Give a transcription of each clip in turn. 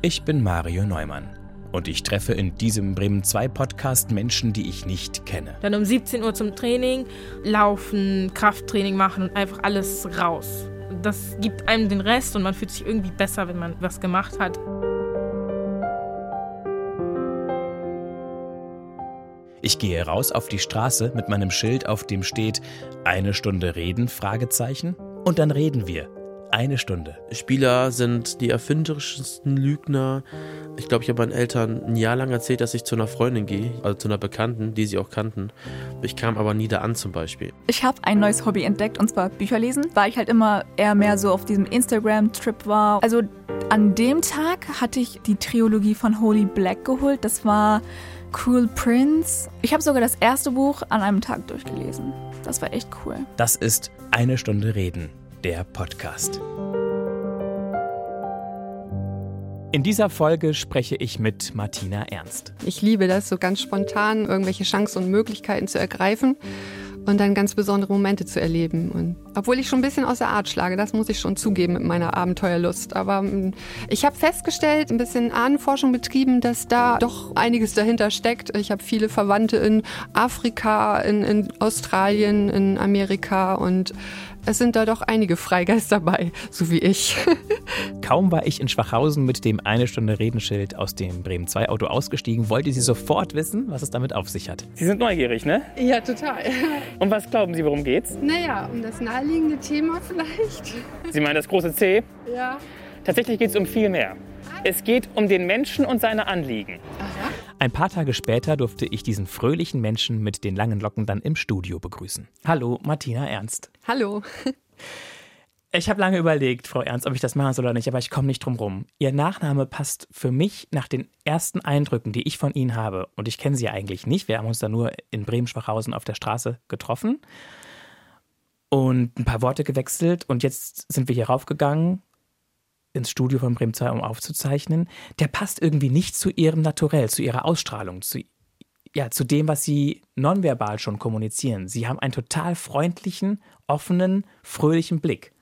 Ich bin Mario Neumann und ich treffe in diesem Bremen 2 Podcast Menschen, die ich nicht kenne. Dann um 17 Uhr zum Training, laufen, Krafttraining machen und einfach alles raus. Das gibt einem den Rest und man fühlt sich irgendwie besser, wenn man was gemacht hat. Ich gehe raus auf die Straße mit meinem Schild, auf dem steht eine Stunde reden, Fragezeichen. Und dann reden wir. Eine Stunde. Spieler sind die erfinderischsten Lügner. Ich glaube, ich habe meinen Eltern ein Jahr lang erzählt, dass ich zu einer Freundin gehe, also zu einer Bekannten, die sie auch kannten. Ich kam aber nie da an zum Beispiel. Ich habe ein neues Hobby entdeckt und zwar Bücher lesen, weil ich halt immer eher mehr so auf diesem Instagram-Trip war. Also an dem Tag hatte ich die Trilogie von Holy Black geholt. Das war Cool Prince. Ich habe sogar das erste Buch an einem Tag durchgelesen. Das war echt cool. Das ist Eine Stunde Reden, der Podcast. In dieser Folge spreche ich mit Martina Ernst. Ich liebe das, so ganz spontan irgendwelche Chancen und Möglichkeiten zu ergreifen und dann ganz besondere Momente zu erleben. Und obwohl ich schon ein bisschen aus der Art schlage, das muss ich schon zugeben mit meiner Abenteuerlust. Aber mm, ich habe festgestellt, ein bisschen Ahnenforschung betrieben, dass da doch einiges dahinter steckt. Ich habe viele Verwandte in Afrika, in, in Australien, in Amerika und es sind da doch einige Freigeister dabei, so wie ich. Kaum war ich in Schwachhausen mit dem eine Stunde Redenschild aus dem Bremen 2 Auto ausgestiegen, wollte sie sofort wissen, was es damit auf sich hat. Sie sind neugierig, ne? Ja, total. Und was glauben Sie, worum geht's? Naja, um das naheliegende Thema vielleicht. Sie meinen das große C? Ja. Tatsächlich geht es um viel mehr. Es geht um den Menschen und seine Anliegen. Aha. Ein paar Tage später durfte ich diesen fröhlichen Menschen mit den langen Locken dann im Studio begrüßen. Hallo, Martina Ernst. Hallo. Ich habe lange überlegt, Frau Ernst, ob ich das machen soll oder nicht, aber ich komme nicht drum rum. Ihr Nachname passt für mich nach den ersten Eindrücken, die ich von Ihnen habe. Und ich kenne Sie ja eigentlich nicht. Wir haben uns da nur in Bremen-Schwachhausen auf der Straße getroffen und ein paar Worte gewechselt. Und jetzt sind wir hier raufgegangen ins Studio von Bremen 2, um aufzuzeichnen, der passt irgendwie nicht zu ihrem Naturell, zu ihrer Ausstrahlung, zu, ja, zu dem, was sie nonverbal schon kommunizieren. Sie haben einen total freundlichen, offenen, fröhlichen Blick.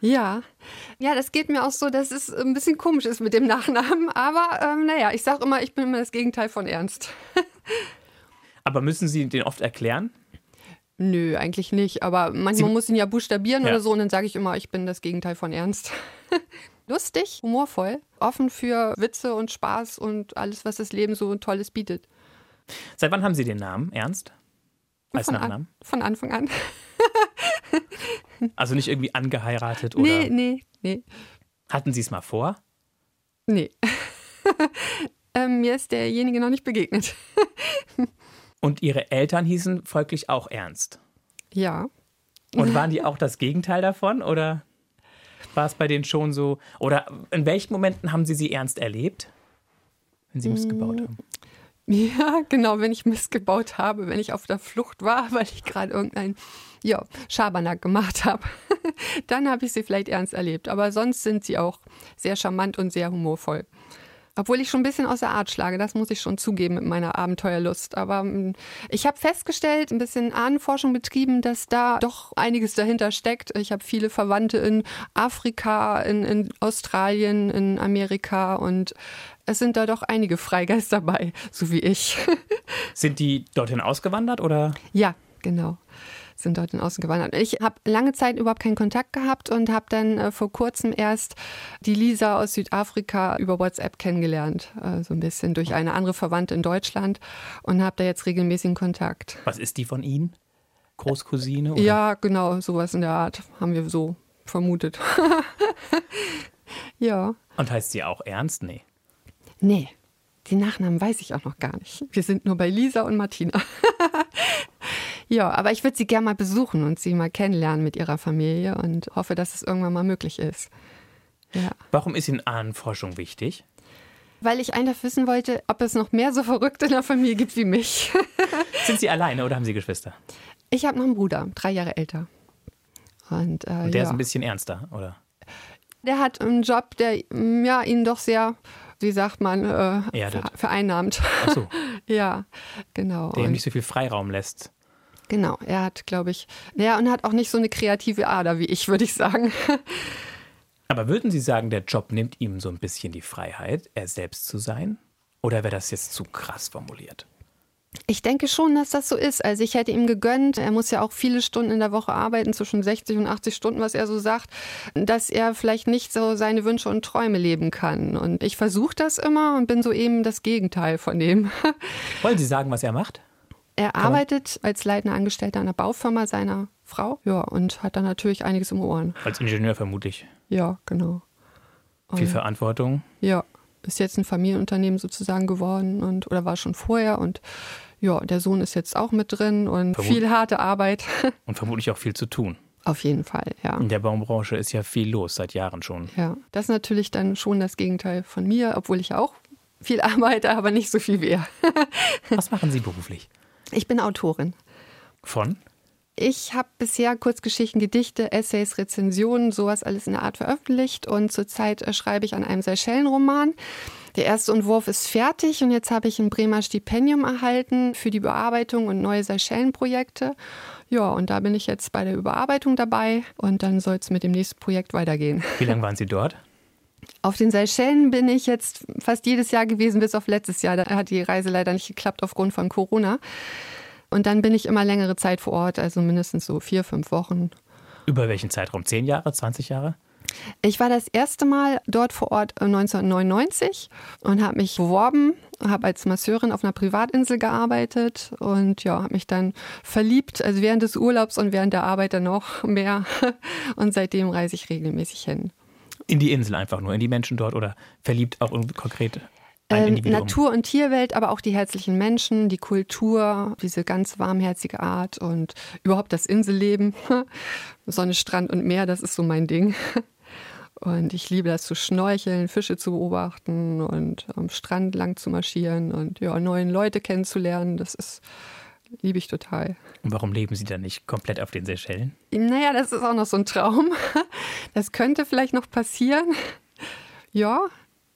Ja, ja, das geht mir auch so, dass es ein bisschen komisch ist mit dem Nachnamen. Aber ähm, naja, ich sage immer, ich bin immer das Gegenteil von Ernst. Aber müssen Sie den oft erklären? Nö, eigentlich nicht. Aber manchmal Sie muss ihn ja buchstabieren ja. oder so und dann sage ich immer, ich bin das Gegenteil von Ernst. lustig, humorvoll, offen für Witze und Spaß und alles, was das Leben so Tolles bietet. Seit wann haben Sie den Namen Ernst? Als von Nachnamen? An, von Anfang an. also nicht irgendwie angeheiratet oder? Nee, nee, nee. Hatten Sie es mal vor? Nee. ähm, mir ist derjenige noch nicht begegnet. und Ihre Eltern hießen folglich auch Ernst? Ja. Und waren die auch das Gegenteil davon oder? War es bei denen schon so? Oder in welchen Momenten haben Sie sie ernst erlebt, wenn Sie missgebaut haben? Ja, genau, wenn ich missgebaut habe, wenn ich auf der Flucht war, weil ich gerade irgendein ja, Schabernack gemacht habe, dann habe ich sie vielleicht ernst erlebt. Aber sonst sind sie auch sehr charmant und sehr humorvoll. Obwohl ich schon ein bisschen aus der Art schlage, das muss ich schon zugeben mit meiner Abenteuerlust. Aber mm, ich habe festgestellt, ein bisschen Ahnenforschung betrieben, dass da doch einiges dahinter steckt. Ich habe viele Verwandte in Afrika, in, in Australien, in Amerika und es sind da doch einige Freigeister dabei, so wie ich. Sind die dorthin ausgewandert oder? Ja, genau sind dort in Außen gewandert. Ich habe lange Zeit überhaupt keinen Kontakt gehabt und habe dann äh, vor kurzem erst die Lisa aus Südafrika über WhatsApp kennengelernt, äh, so ein bisschen durch eine andere Verwandte in Deutschland und habe da jetzt regelmäßigen Kontakt. Was ist die von Ihnen? Großcousine? Oder? Ja, genau, sowas in der Art haben wir so vermutet. ja. Und heißt sie auch Ernst? Nee. Nee. Die Nachnamen weiß ich auch noch gar nicht. Wir sind nur bei Lisa und Martina. Ja, aber ich würde sie gerne mal besuchen und sie mal kennenlernen mit ihrer Familie und hoffe, dass es irgendwann mal möglich ist. Ja. Warum ist Ihnen Ahnenforschung wichtig? Weil ich einfach wissen wollte, ob es noch mehr so Verrückte in der Familie gibt wie mich. Sind Sie alleine oder haben Sie Geschwister? Ich habe noch einen Bruder, drei Jahre älter. Und, äh, und der ja. ist ein bisschen ernster, oder? Der hat einen Job, der ja, ihn doch sehr, wie sagt man, äh, vereinnahmt. Ach so. ja, genau. Der ihm nicht so viel Freiraum lässt. Genau, er hat, glaube ich, ja, und hat auch nicht so eine kreative Ader wie ich, würde ich sagen. Aber würden Sie sagen, der Job nimmt ihm so ein bisschen die Freiheit, er selbst zu sein? Oder wäre das jetzt zu krass formuliert? Ich denke schon, dass das so ist. Also ich hätte ihm gegönnt, er muss ja auch viele Stunden in der Woche arbeiten, zwischen 60 und 80 Stunden, was er so sagt, dass er vielleicht nicht so seine Wünsche und Träume leben kann. Und ich versuche das immer und bin so eben das Gegenteil von dem. Wollen Sie sagen, was er macht? Er arbeitet als leitender Angestellter einer Baufirma seiner Frau, ja, und hat dann natürlich einiges im Ohren. Als Ingenieur vermutlich. Ja, genau. Viel Und- Verantwortung. Ja, ist jetzt ein Familienunternehmen sozusagen geworden und oder war schon vorher und ja, der Sohn ist jetzt auch mit drin und Vermut- viel harte Arbeit. Und vermutlich auch viel zu tun. Auf jeden Fall, ja. In der Baumbranche ist ja viel los, seit Jahren schon. Ja, das ist natürlich dann schon das Gegenteil von mir, obwohl ich auch viel arbeite, aber nicht so viel wie er. Was machen Sie beruflich? Ich bin Autorin. Von? Ich habe bisher Kurzgeschichten, Gedichte, Essays, Rezensionen, sowas alles in der Art veröffentlicht und zurzeit äh, schreibe ich an einem Seychellenroman. Der erste Entwurf ist fertig und jetzt habe ich ein Bremer Stipendium erhalten für die Bearbeitung und neue Seychellenprojekte. Ja, und da bin ich jetzt bei der Überarbeitung dabei und dann soll es mit dem nächsten Projekt weitergehen. Wie lange waren Sie dort? Auf den Seychellen bin ich jetzt fast jedes Jahr gewesen, bis auf letztes Jahr. Da hat die Reise leider nicht geklappt aufgrund von Corona. Und dann bin ich immer längere Zeit vor Ort, also mindestens so vier, fünf Wochen. Über welchen Zeitraum? Zehn Jahre? 20 Jahre? Ich war das erste Mal dort vor Ort äh, 1999 und habe mich beworben, habe als Masseurin auf einer Privatinsel gearbeitet und ja, habe mich dann verliebt, also während des Urlaubs und während der Arbeit dann noch mehr. Und seitdem reise ich regelmäßig hin. In die Insel einfach nur, in die Menschen dort oder verliebt auch irgendwie konkret Ähm? Natur- und Tierwelt, aber auch die herzlichen Menschen, die Kultur, diese ganz warmherzige Art und überhaupt das Inselleben. Sonne, Strand und Meer, das ist so mein Ding. Und ich liebe das zu schnorcheln, Fische zu beobachten und am Strand lang zu marschieren und ja, neue Leute kennenzulernen. Das ist, liebe ich total. Und warum leben Sie dann nicht komplett auf den Seychellen? Naja, das ist auch noch so ein Traum. Das könnte vielleicht noch passieren. Ja,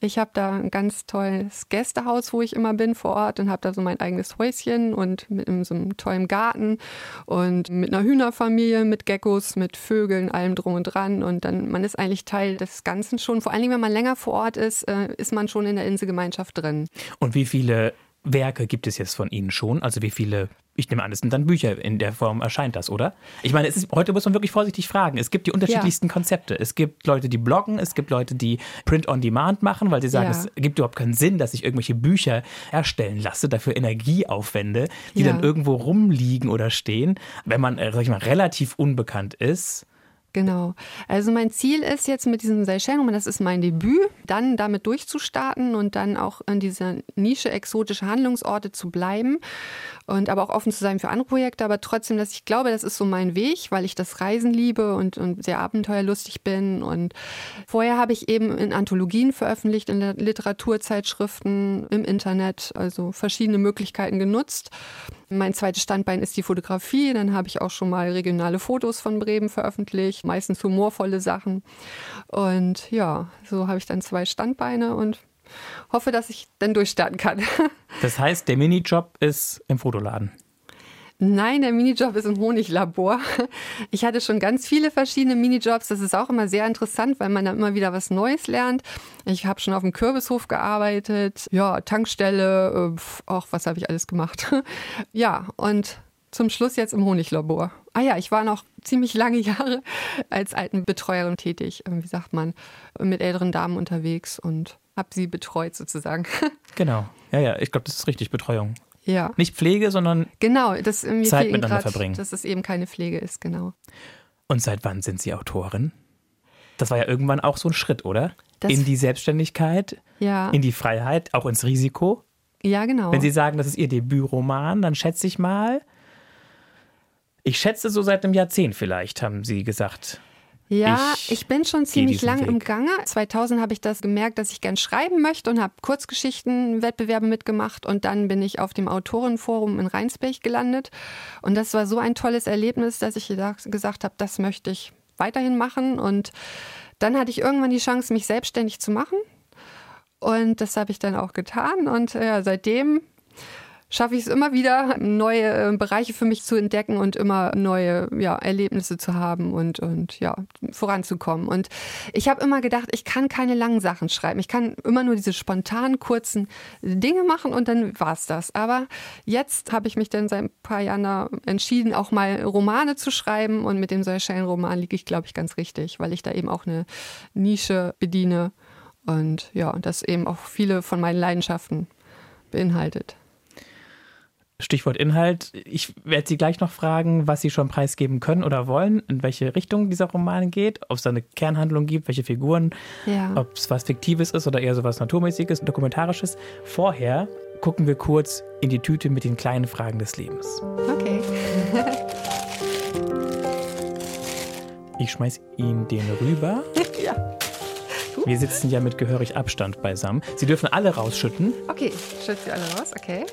ich habe da ein ganz tolles Gästehaus, wo ich immer bin vor Ort und habe da so mein eigenes Häuschen und mit so einem tollen Garten und mit einer Hühnerfamilie, mit Geckos, mit Vögeln, allem drum und dran. Und dann, man ist eigentlich Teil des Ganzen schon. Vor allen Dingen, wenn man länger vor Ort ist, äh, ist man schon in der Inselgemeinschaft drin. Und wie viele Werke gibt es jetzt von Ihnen schon? Also wie viele, ich nehme an, es sind dann Bücher, in der Form erscheint das, oder? Ich meine, es ist, heute muss man wirklich vorsichtig fragen. Es gibt die unterschiedlichsten Konzepte. Es gibt Leute, die bloggen, es gibt Leute, die Print on Demand machen, weil sie sagen, Ja. es gibt überhaupt keinen Sinn, dass ich irgendwelche Bücher erstellen lasse, dafür Energie aufwende, die Ja. dann irgendwo rumliegen oder stehen. Wenn man, äh, sag ich mal, relativ unbekannt ist, Genau. Also mein Ziel ist jetzt mit diesem Seychellen, das ist mein Debüt, dann damit durchzustarten und dann auch in dieser Nische exotische Handlungsorte zu bleiben und aber auch offen zu sein für andere Projekte, aber trotzdem, dass ich glaube, das ist so mein Weg, weil ich das Reisen liebe und, und sehr abenteuerlustig bin und vorher habe ich eben in Anthologien veröffentlicht, in Literaturzeitschriften, im Internet, also verschiedene Möglichkeiten genutzt. Mein zweites Standbein ist die Fotografie. Dann habe ich auch schon mal regionale Fotos von Bremen veröffentlicht, meistens humorvolle Sachen. Und ja, so habe ich dann zwei Standbeine und hoffe, dass ich dann durchstarten kann. das heißt, der Minijob ist im Fotoladen. Nein, der Minijob ist im Honiglabor. Ich hatte schon ganz viele verschiedene Minijobs. Das ist auch immer sehr interessant, weil man da immer wieder was Neues lernt. Ich habe schon auf dem Kürbishof gearbeitet, ja, Tankstelle, äh, auch was habe ich alles gemacht. Ja, und zum Schluss jetzt im Honiglabor. Ah ja, ich war noch ziemlich lange Jahre als Altenbetreuerin tätig, äh, wie sagt man, mit älteren Damen unterwegs und habe sie betreut sozusagen. Genau. Ja, ja, ich glaube, das ist richtig Betreuung. Ja. Nicht Pflege, sondern. Genau, das mir Zeit miteinander grad, verbringen. dass es eben keine Pflege ist, genau. Und seit wann sind Sie Autorin? Das war ja irgendwann auch so ein Schritt, oder? Das- in die Selbstständigkeit, Ja, in die Freiheit, auch ins Risiko. ja genau. Wenn Sie sagen, das ist Ihr Debütroman, dann schätze ich mal. Ich schätze so seit einem Jahrzehnt vielleicht, haben Sie gesagt. ja, ich ich, bin schon ziemlich lang im Weg. Gange. 2000 habe ich das gemerkt, dass ich gern schreiben möchte und habe Kurzgeschichtenwettbewerbe mitgemacht und dann bin ich auf dem Autorenforum in Rheinsberg gelandet und das war so ein tolles Erlebnis, dass ich gedacht- gesagt habe, das möchte ich weiterhin machen und dann hatte ich irgendwann die Chance, mich selbstständig zu machen und das habe ich dann auch getan und ja, seitdem schaffe ich es immer wieder, neue äh, Bereiche für mich zu entdecken und immer neue ja, Erlebnisse zu haben und, und ja, voranzukommen. Und ich habe immer gedacht, ich kann keine langen Sachen schreiben. Ich kann immer nur diese spontanen, kurzen Dinge machen und dann war es das. Aber jetzt habe ich mich dann seit ein paar Jahren da entschieden, auch mal Romane zu schreiben. Und mit dem Seychellen-Roman liege ich, glaube ich, ganz richtig, weil ich da eben auch eine Nische bediene. Und ja, das eben auch viele von meinen Leidenschaften beinhaltet. Stichwort Inhalt. Ich werde Sie gleich noch fragen, was Sie schon preisgeben können oder wollen, in welche Richtung dieser Roman geht, ob es da eine Kernhandlung gibt, welche Figuren, Ja. ob es was Fiktives ist oder eher so was Naturmäßiges, Dokumentarisches. Vorher gucken wir kurz in die Tüte mit den kleinen Fragen des Lebens. Okay. Ich schmeiß Ihnen den rüber. ja. Wir sitzen ja mit gehörig Abstand beisammen. Sie dürfen alle rausschütten Okay, schützt sie alle raus, okay.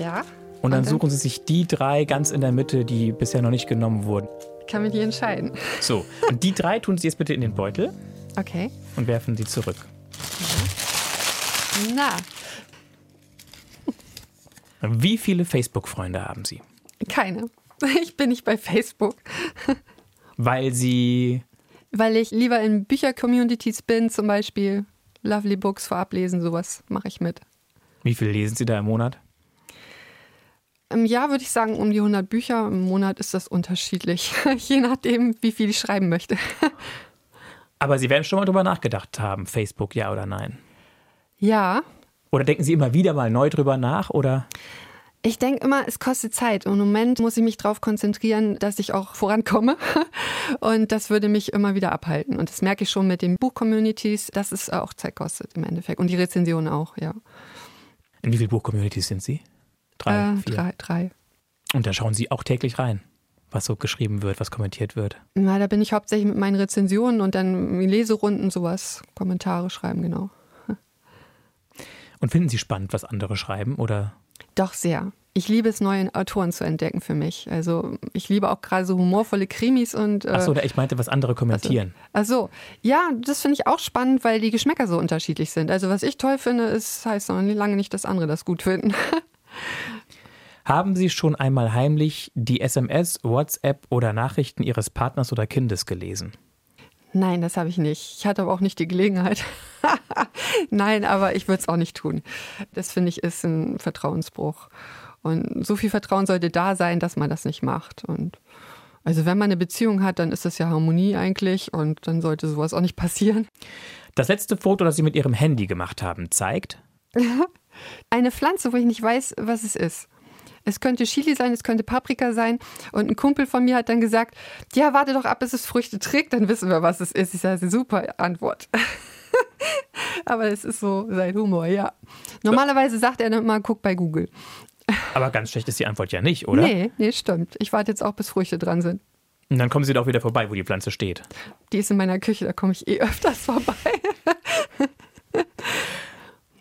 Ja. und dann Und dann? suchen Sie sich die drei ganz in der Mitte, die bisher noch nicht genommen wurden. Ich kann mich nicht entscheiden. So, und die drei tun Sie jetzt bitte in den Beutel Okay. und werfen sie zurück. Na, Wie viele Facebook-Freunde haben Sie? keine. Ich bin nicht bei Facebook, Weil Sie weil ich lieber in Bücher-Communities bin, zum Beispiel Lovely Books vorab lesen, sowas mache ich mit. Wie viel lesen Sie da im Monat? Im Jahr würde ich sagen um die 100 Bücher, im Monat ist das unterschiedlich, je nachdem, wie viel ich schreiben möchte. Aber Sie werden schon mal drüber nachgedacht haben, Facebook ja oder nein. Ja, Oder denken Sie immer wieder mal neu drüber nach? Oder Ich denke immer, es kostet Zeit. Und im Moment muss ich mich darauf konzentrieren, dass ich auch vorankomme. Und das würde mich immer wieder abhalten. Und das merke ich schon mit den Buch-Communities, dass es auch Zeit kostet im Endeffekt. Und die Rezensionen auch, ja. in wie vielen Buch-Communities sind Sie? Drei, äh, vier. drei, drei. Und da schauen Sie auch täglich rein, was so geschrieben wird, was kommentiert wird. Na, da bin ich hauptsächlich mit meinen Rezensionen und dann Leserunden, sowas, Kommentare schreiben, genau. Und finden Sie spannend, was andere schreiben? Oder Doch sehr. Ich liebe es, neue Autoren zu entdecken für mich. Also ich liebe auch gerade so humorvolle Krimis und äh, Achso, ich meinte, was andere kommentieren. Ach so, ja, das finde ich auch spannend, weil die Geschmäcker so unterschiedlich sind. Also was ich toll finde, ist, heißt noch lange nicht, dass andere das gut finden. Haben Sie schon einmal heimlich die SMS, WhatsApp oder Nachrichten Ihres Partners oder Kindes gelesen? Nein, das habe ich nicht. Ich hatte aber auch nicht die Gelegenheit. Nein, aber ich würde es auch nicht tun. Das finde ich ist ein Vertrauensbruch. Und so viel Vertrauen sollte da sein, dass man das nicht macht. Und also wenn man eine Beziehung hat, dann ist das ja Harmonie eigentlich und dann sollte sowas auch nicht passieren. Das letzte Foto, das Sie mit Ihrem Handy gemacht haben, zeigt, Eine Pflanze, wo ich nicht weiß, was es ist. Es könnte Chili sein, es könnte Paprika sein. Und ein Kumpel von mir hat dann gesagt, ja, warte doch ab, bis es Früchte trägt, dann wissen wir, was es ist. Ich sage, super Antwort. Aber es ist so sein Humor, ja. Normalerweise sagt er dann immer, guck bei Google. aber ganz schlecht ist die Antwort ja nicht, oder? Nee, nee, stimmt. Ich warte jetzt auch, bis Früchte dran sind. Und dann kommen Sie doch wieder vorbei, wo die Pflanze steht. Die ist in meiner Küche, da komme ich eh öfters vorbei.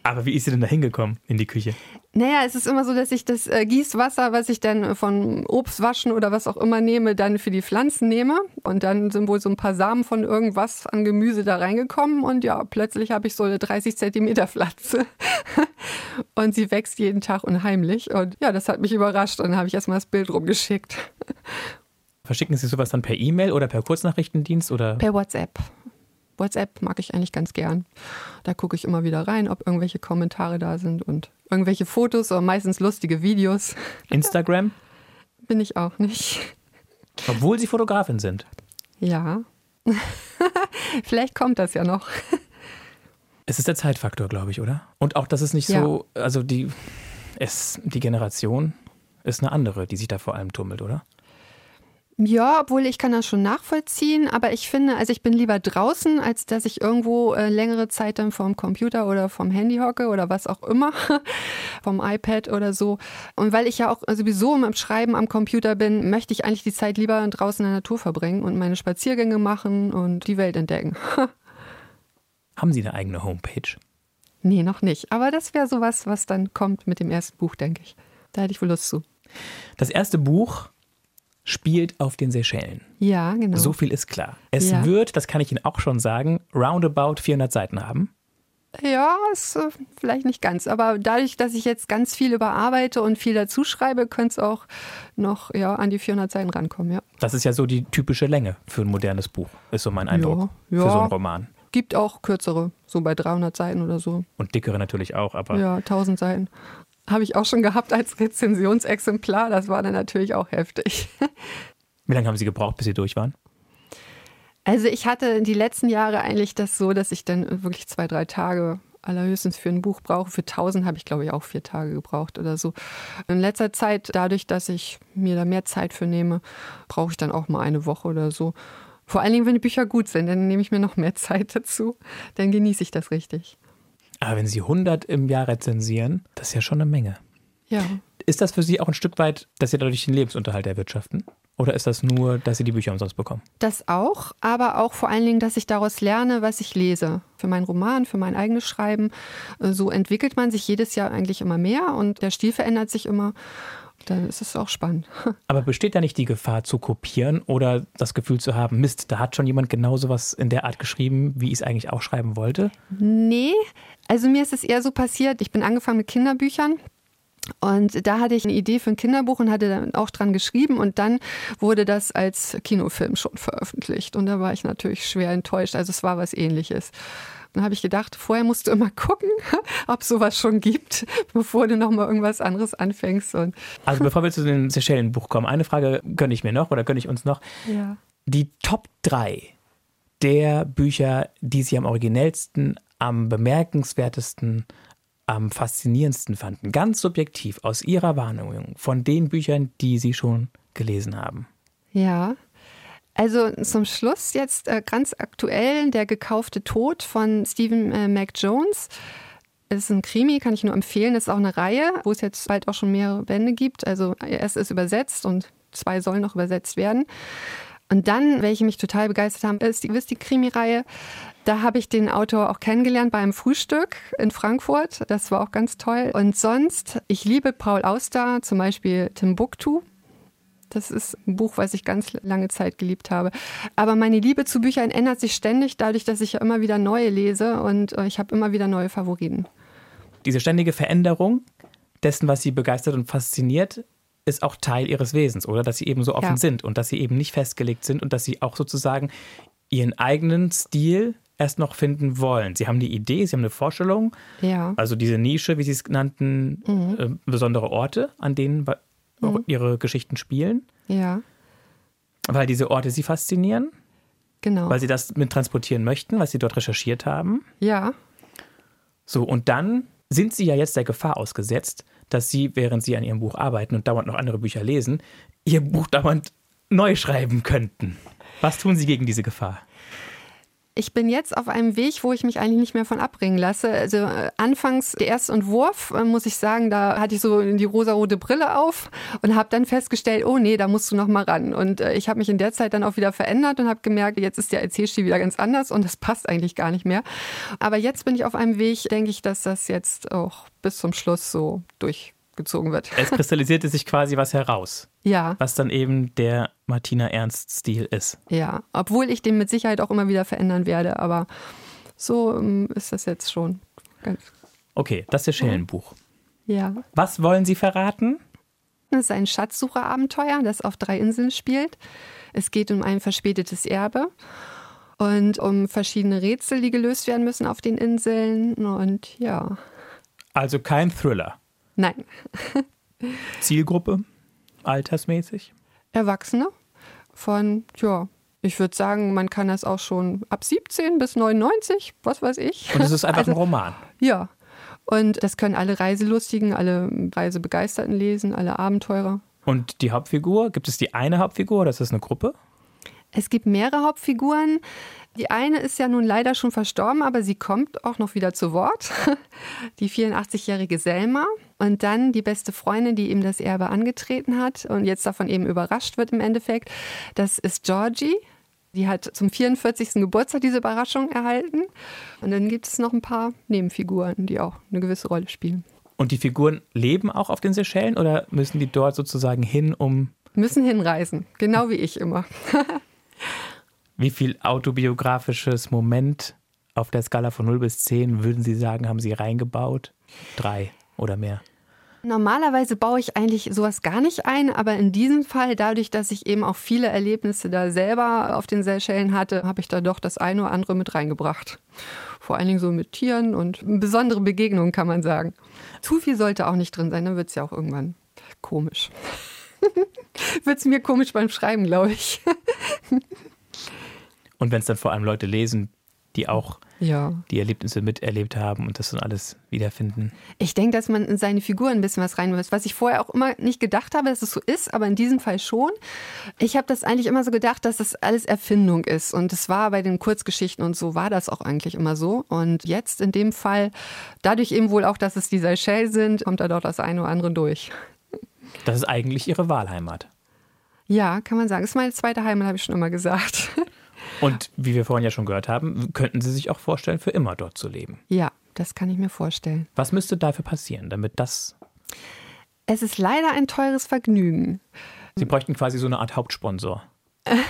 Aber wie ist sie denn da hingekommen in die Küche? Naja, es ist immer so, dass ich das äh, Gießwasser, was ich dann von Obstwaschen oder was auch immer nehme, dann für die Pflanzen nehme. Und dann sind wohl so ein paar Samen von irgendwas an Gemüse da reingekommen. Und ja, plötzlich habe ich so eine 30 Zentimeter Pflanze. und sie wächst jeden Tag unheimlich. Und ja, das hat mich überrascht. Und dann habe ich erstmal das Bild rumgeschickt. Verschicken Sie sowas dann per E-Mail oder per Kurznachrichtendienst oder? Per WhatsApp. WhatsApp mag ich eigentlich ganz gern. Da gucke ich immer wieder rein, ob irgendwelche Kommentare da sind und irgendwelche Fotos oder meistens lustige Videos. Instagram? Bin ich auch nicht. Obwohl Sie Fotografin sind. Ja. Vielleicht kommt das ja noch. Es ist der Zeitfaktor, glaube ich, oder? Und auch, dass es nicht so, also die, es, die Generation ist eine andere, die sich da vor allem tummelt, oder? Ja, obwohl ich kann das schon nachvollziehen, aber ich finde, also ich bin lieber draußen, als dass ich irgendwo äh, längere Zeit dann vom Computer oder vom Handy hocke oder was auch immer, vom iPad oder so. Und weil ich ja auch sowieso im Schreiben am Computer bin, möchte ich eigentlich die Zeit lieber draußen in der Natur verbringen und meine Spaziergänge machen und die Welt entdecken. Haben Sie eine eigene Homepage? nee, noch nicht. Aber das wäre sowas, was dann kommt mit dem ersten Buch, denke ich. Da hätte ich wohl Lust zu. Das erste Buch spielt auf den Seychellen. Ja, genau. So viel ist klar. Es Ja. wird, das kann ich Ihnen auch schon sagen, roundabout 400 Seiten haben. Ja, ist äh, vielleicht nicht ganz. Aber dadurch, dass ich jetzt ganz viel überarbeite und viel dazu schreibe, könnte es auch noch ja, an die 400 Seiten rankommen, ja. Das ist ja so die typische Länge für ein modernes Buch, ist so mein Eindruck. Ja, Für so einen Roman. Gibt auch kürzere, so bei 300 Seiten oder so. Und dickere natürlich auch, aber Ja, 1000 Seiten. Habe ich auch schon gehabt als Rezensionsexemplar. Das war dann natürlich auch heftig. wie lange haben Sie gebraucht, bis Sie durch waren? Also ich hatte die letzten Jahre eigentlich das so, dass ich dann wirklich zwei, drei Tage allerhöchstens für ein Buch brauche. Für 1000 habe ich, glaube ich, auch vier Tage gebraucht oder so. In letzter Zeit, dadurch, dass ich mir da mehr Zeit für nehme, brauche ich dann auch mal eine Woche oder so. Vor allen Dingen, wenn die Bücher gut sind, dann nehme ich mir noch mehr Zeit dazu. Dann genieße ich das richtig. Aber wenn Sie 100 im Jahr rezensieren, das ist ja schon eine Menge. Ja. Ist das für Sie auch ein Stück weit, dass Sie dadurch den Lebensunterhalt erwirtschaften? Oder ist das nur, dass Sie die Bücher umsonst bekommen? Das auch, aber auch vor allen Dingen, dass ich daraus lerne, was ich lese. Für meinen Roman, für mein eigenes Schreiben. Äh, So entwickelt man sich jedes Jahr eigentlich immer mehr und der Stil verändert sich immer. Dann ist es auch spannend. Aber besteht da nicht die Gefahr zu kopieren oder das Gefühl zu haben, Mist, da hat schon jemand genau sowas in der Art geschrieben, wie ich es eigentlich auch schreiben wollte? Nee, also mir ist es eher so passiert. Ich bin angefangen mit Kinderbüchern. Und da hatte ich eine Idee für ein Kinderbuch und hatte dann auch dran geschrieben. Und dann wurde das als Kinofilm schon veröffentlicht. Und da war ich natürlich schwer enttäuscht. Also es war was ähnliches. Dann habe ich gedacht, vorher musst du immer gucken, ob es sowas schon gibt, bevor du nochmal irgendwas anderes anfängst. Und Also bevor wir zu dem Seychellen-Buch kommen, eine Frage gönne ich mir noch oder gönne ich uns noch. ja. Die Top 3 der Bücher, die Sie am originellsten, am bemerkenswertesten, am faszinierendsten fanden, ganz subjektiv aus Ihrer Wahrnehmung von den Büchern, die Sie schon gelesen haben. Ja. Also zum Schluss jetzt äh, ganz aktuell der gekaufte Tod von Stephen äh, Mac Jones. Es ist ein Krimi, kann ich nur empfehlen. Es ist auch eine Reihe, wo es jetzt bald auch schon mehrere Bände gibt. Also erst ist übersetzt und zwei sollen noch übersetzt werden. Und dann, welche mich total begeistert haben, ist die, ist die Krimi-Reihe. Da habe ich den Autor auch kennengelernt bei einem Frühstück in Frankfurt. Das war auch ganz toll. Und sonst, ich liebe Paul Auster, zum Beispiel Timbuktu. Das ist ein Buch, was ich ganz lange Zeit geliebt habe. Aber meine Liebe zu Büchern ändert sich ständig, dadurch, dass ich ja immer wieder neue lese und äh, ich habe immer wieder neue Favoriten. Diese ständige Veränderung dessen, was Sie begeistert und fasziniert, ist auch Teil Ihres Wesens, oder? Dass Sie eben so offen Ja. sind und dass Sie eben nicht festgelegt sind und dass Sie auch sozusagen Ihren eigenen Stil erst noch finden wollen. Sie haben die Idee, Sie haben eine Vorstellung, Ja. Also diese Nische, wie Sie es nannten, äh, besondere Orte, an denen wa- Ihre Geschichten spielen, Ja, weil diese Orte Sie faszinieren, genau. weil Sie das mit transportieren möchten, was Sie dort recherchiert haben. Ja, So, und dann sind Sie ja jetzt der Gefahr ausgesetzt, dass Sie, während Sie an Ihrem Buch arbeiten und dauernd noch andere Bücher lesen, Ihr Buch dauernd neu schreiben könnten. Was tun Sie gegen diese Gefahr? Ich bin jetzt auf einem Weg, wo ich mich eigentlich nicht mehr von abbringen lasse. Also äh, anfangs der erste Entwurf, äh, muss ich sagen, da hatte ich so die rosarote Brille auf und habe dann festgestellt, oh nee, da musst du noch mal ran. Und äh, ich habe mich in der Zeit dann auch wieder verändert und habe gemerkt, jetzt ist der Erzählstil wieder ganz anders und das passt eigentlich gar nicht mehr. Aber jetzt bin ich auf einem Weg, denke ich, dass das jetzt auch bis zum Schluss so durchgezogen wird. Es kristallisierte sich quasi was heraus, Ja, was dann eben der Martina Ernst-Stil ist. ja. Obwohl ich den mit Sicherheit auch immer wieder verändern werde, aber so ähm, ist das jetzt schon ganz, Okay, das Seychellenbuch. ja. Was wollen Sie verraten? Es ist ein Schatzsucherabenteuer, das auf drei Inseln spielt. Es geht um ein verspätetes Erbe und um verschiedene Rätsel, die gelöst werden müssen auf den Inseln. Und ja, Also kein Thriller. Nein, Zielgruppe, altersmäßig. Erwachsene von, ja, ich würde sagen, man kann das auch schon ab 17 bis 99, was weiß ich. Und es ist einfach Also- ein Roman. Ja. Und das können alle Reiselustigen, alle Reisebegeisterten lesen, alle Abenteurer. Und die Hauptfigur, gibt es die eine Hauptfigur oder ist das eine Gruppe? Es gibt mehrere Hauptfiguren. Die eine ist ja nun leider schon verstorben, aber sie kommt auch noch wieder zu Wort. Die 84-jährige Selma. Und dann die beste Freundin, die ihm das Erbe angetreten hat und jetzt davon eben überrascht wird im Endeffekt. Das ist Georgie. Die hat zum 44. Geburtstag diese Überraschung erhalten. Und dann gibt es noch ein paar Nebenfiguren, die auch eine gewisse Rolle spielen. Und die Figuren leben auch auf den Seychellen oder müssen die dort sozusagen hin, um Müssen hinreisen, genau wie ich immer. wie viel autobiografisches Moment Auf der Skala von 0 bis 10 würden Sie sagen, haben Sie reingebaut? Drei oder mehr? Normalerweise baue ich eigentlich sowas gar nicht ein, aber in diesem Fall, dadurch, dass ich eben auch viele Erlebnisse da selber auf den Seychellen hatte, habe ich da doch das eine oder andere mit reingebracht. Vor allen Dingen so mit Tieren und besondere Begegnungen, kann man sagen. Zu viel sollte auch nicht drin sein, dann wird es ja auch irgendwann komisch. wird es mir komisch beim Schreiben, glaube ich. Und wenn es dann vor allem Leute lesen, die auch ja. die Erlebnisse miterlebt haben und das dann alles wiederfinden. Ich denke, dass man in seine Figur ein bisschen was rein muss, was ich vorher auch immer nicht gedacht habe, dass es so ist, aber in diesem Fall schon. Ich habe das eigentlich immer so gedacht, dass das alles Erfindung ist und es war bei den Kurzgeschichten und so war das auch eigentlich immer so und jetzt in dem Fall, dadurch eben wohl auch, dass es die Seychelles sind, kommt da doch das eine oder andere durch. Das ist eigentlich Ihre Wahlheimat. Ja, kann man sagen. Das ist meine zweite Heimat, habe ich schon immer gesagt. Und wie wir vorhin ja schon gehört haben, könnten Sie sich auch vorstellen, für immer dort zu leben. Ja, das kann ich mir vorstellen. Was müsste dafür passieren, damit das. Es ist leider ein teures Vergnügen. Sie bräuchten quasi so eine Art Hauptsponsor. naja.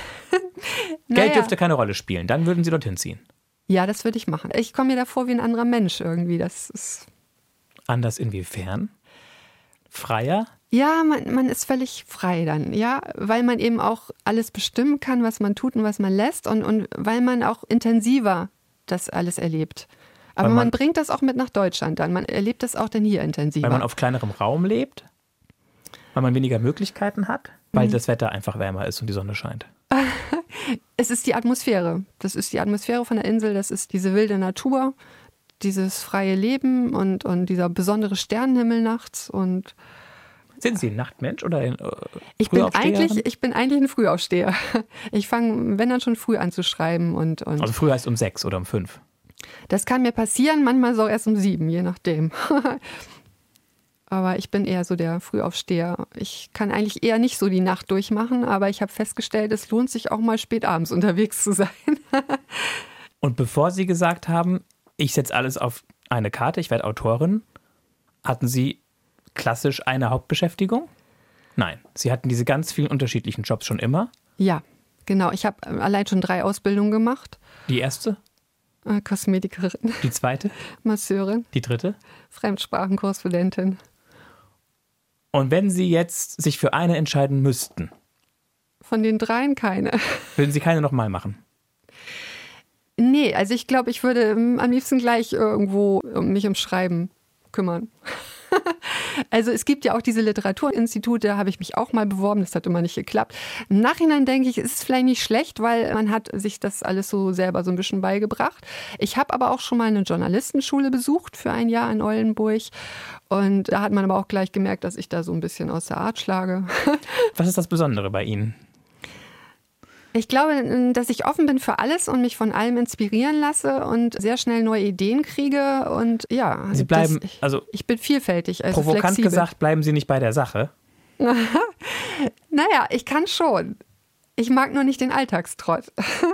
Geld dürfte keine Rolle spielen, dann würden Sie dorthin ziehen. Ja, das würde ich machen. Ich komme mir da vor wie ein anderer Mensch irgendwie. Das ist. Anders inwiefern? Freier? Ja, man, man ist völlig frei dann, ja, weil man eben auch alles bestimmen kann, was man tut und was man lässt und, und weil man auch intensiver das alles erlebt. Aber man, man- bringt das auch mit nach Deutschland dann. Man erlebt das auch dann hier intensiver. Weil man auf kleinerem Raum lebt? Weil man weniger Möglichkeiten hat? Weil das Wetter einfach wärmer ist und die Sonne scheint. es ist die Atmosphäre. Das ist die Atmosphäre von der Insel, das ist diese wilde Natur, dieses freie Leben und, und dieser besondere Sternenhimmel nachts und Sind Sie ein Nachtmensch oder ein äh, Ich bin, eigentlich, ich bin eigentlich ein Frühaufsteher. Ich fange, wenn dann schon früh an zu schreiben und, und Also früher heißt um sechs oder um fünf. das kann mir passieren, manchmal so erst um sieben, je nachdem. Aber ich bin eher so der Frühaufsteher. Ich kann eigentlich eher nicht so die Nacht durchmachen, aber ich habe festgestellt, es lohnt sich auch mal spät abends unterwegs zu sein. Und bevor Sie gesagt haben, ich setze alles auf eine Karte, ich werde Autorin, hatten Sie klassisch eine Hauptbeschäftigung? Nein, Sie hatten diese ganz vielen unterschiedlichen Jobs schon immer. Ja, genau. Ich habe allein schon drei Ausbildungen gemacht. Die erste, Äh, Kosmetikerin, die zweite, Masseurin, die dritte. Fremdsprachenkorrespondentin. Und wenn Sie jetzt sich für eine entscheiden müssten, Von den dreien keine. würden Sie keine nochmal machen? Nee, also ich glaube, ich würde ähm, am liebsten gleich irgendwo um mich ums Schreiben kümmern. also es gibt ja auch diese Literaturinstitute, da habe ich mich auch mal beworben, das hat immer nicht geklappt. Im Nachhinein denke ich, es ist vielleicht nicht schlecht, weil man hat sich das alles so selber so ein bisschen beigebracht. Ich habe aber auch schon mal eine Journalistenschule besucht für ein Jahr in Oldenburg und da hat man aber auch gleich gemerkt, dass ich da so ein bisschen aus der Art schlage. Was ist das Besondere bei Ihnen? Ich glaube, dass ich offen bin für alles und mich von allem inspirieren lasse und sehr schnell neue Ideen kriege. Und ja, Sie bleiben, das, ich, also ich bin vielfältig. Also provokant flexibel. gesagt, bleiben Sie nicht bei der Sache. Naja, ich kann schon. Ich mag nur nicht den Alltagstrott.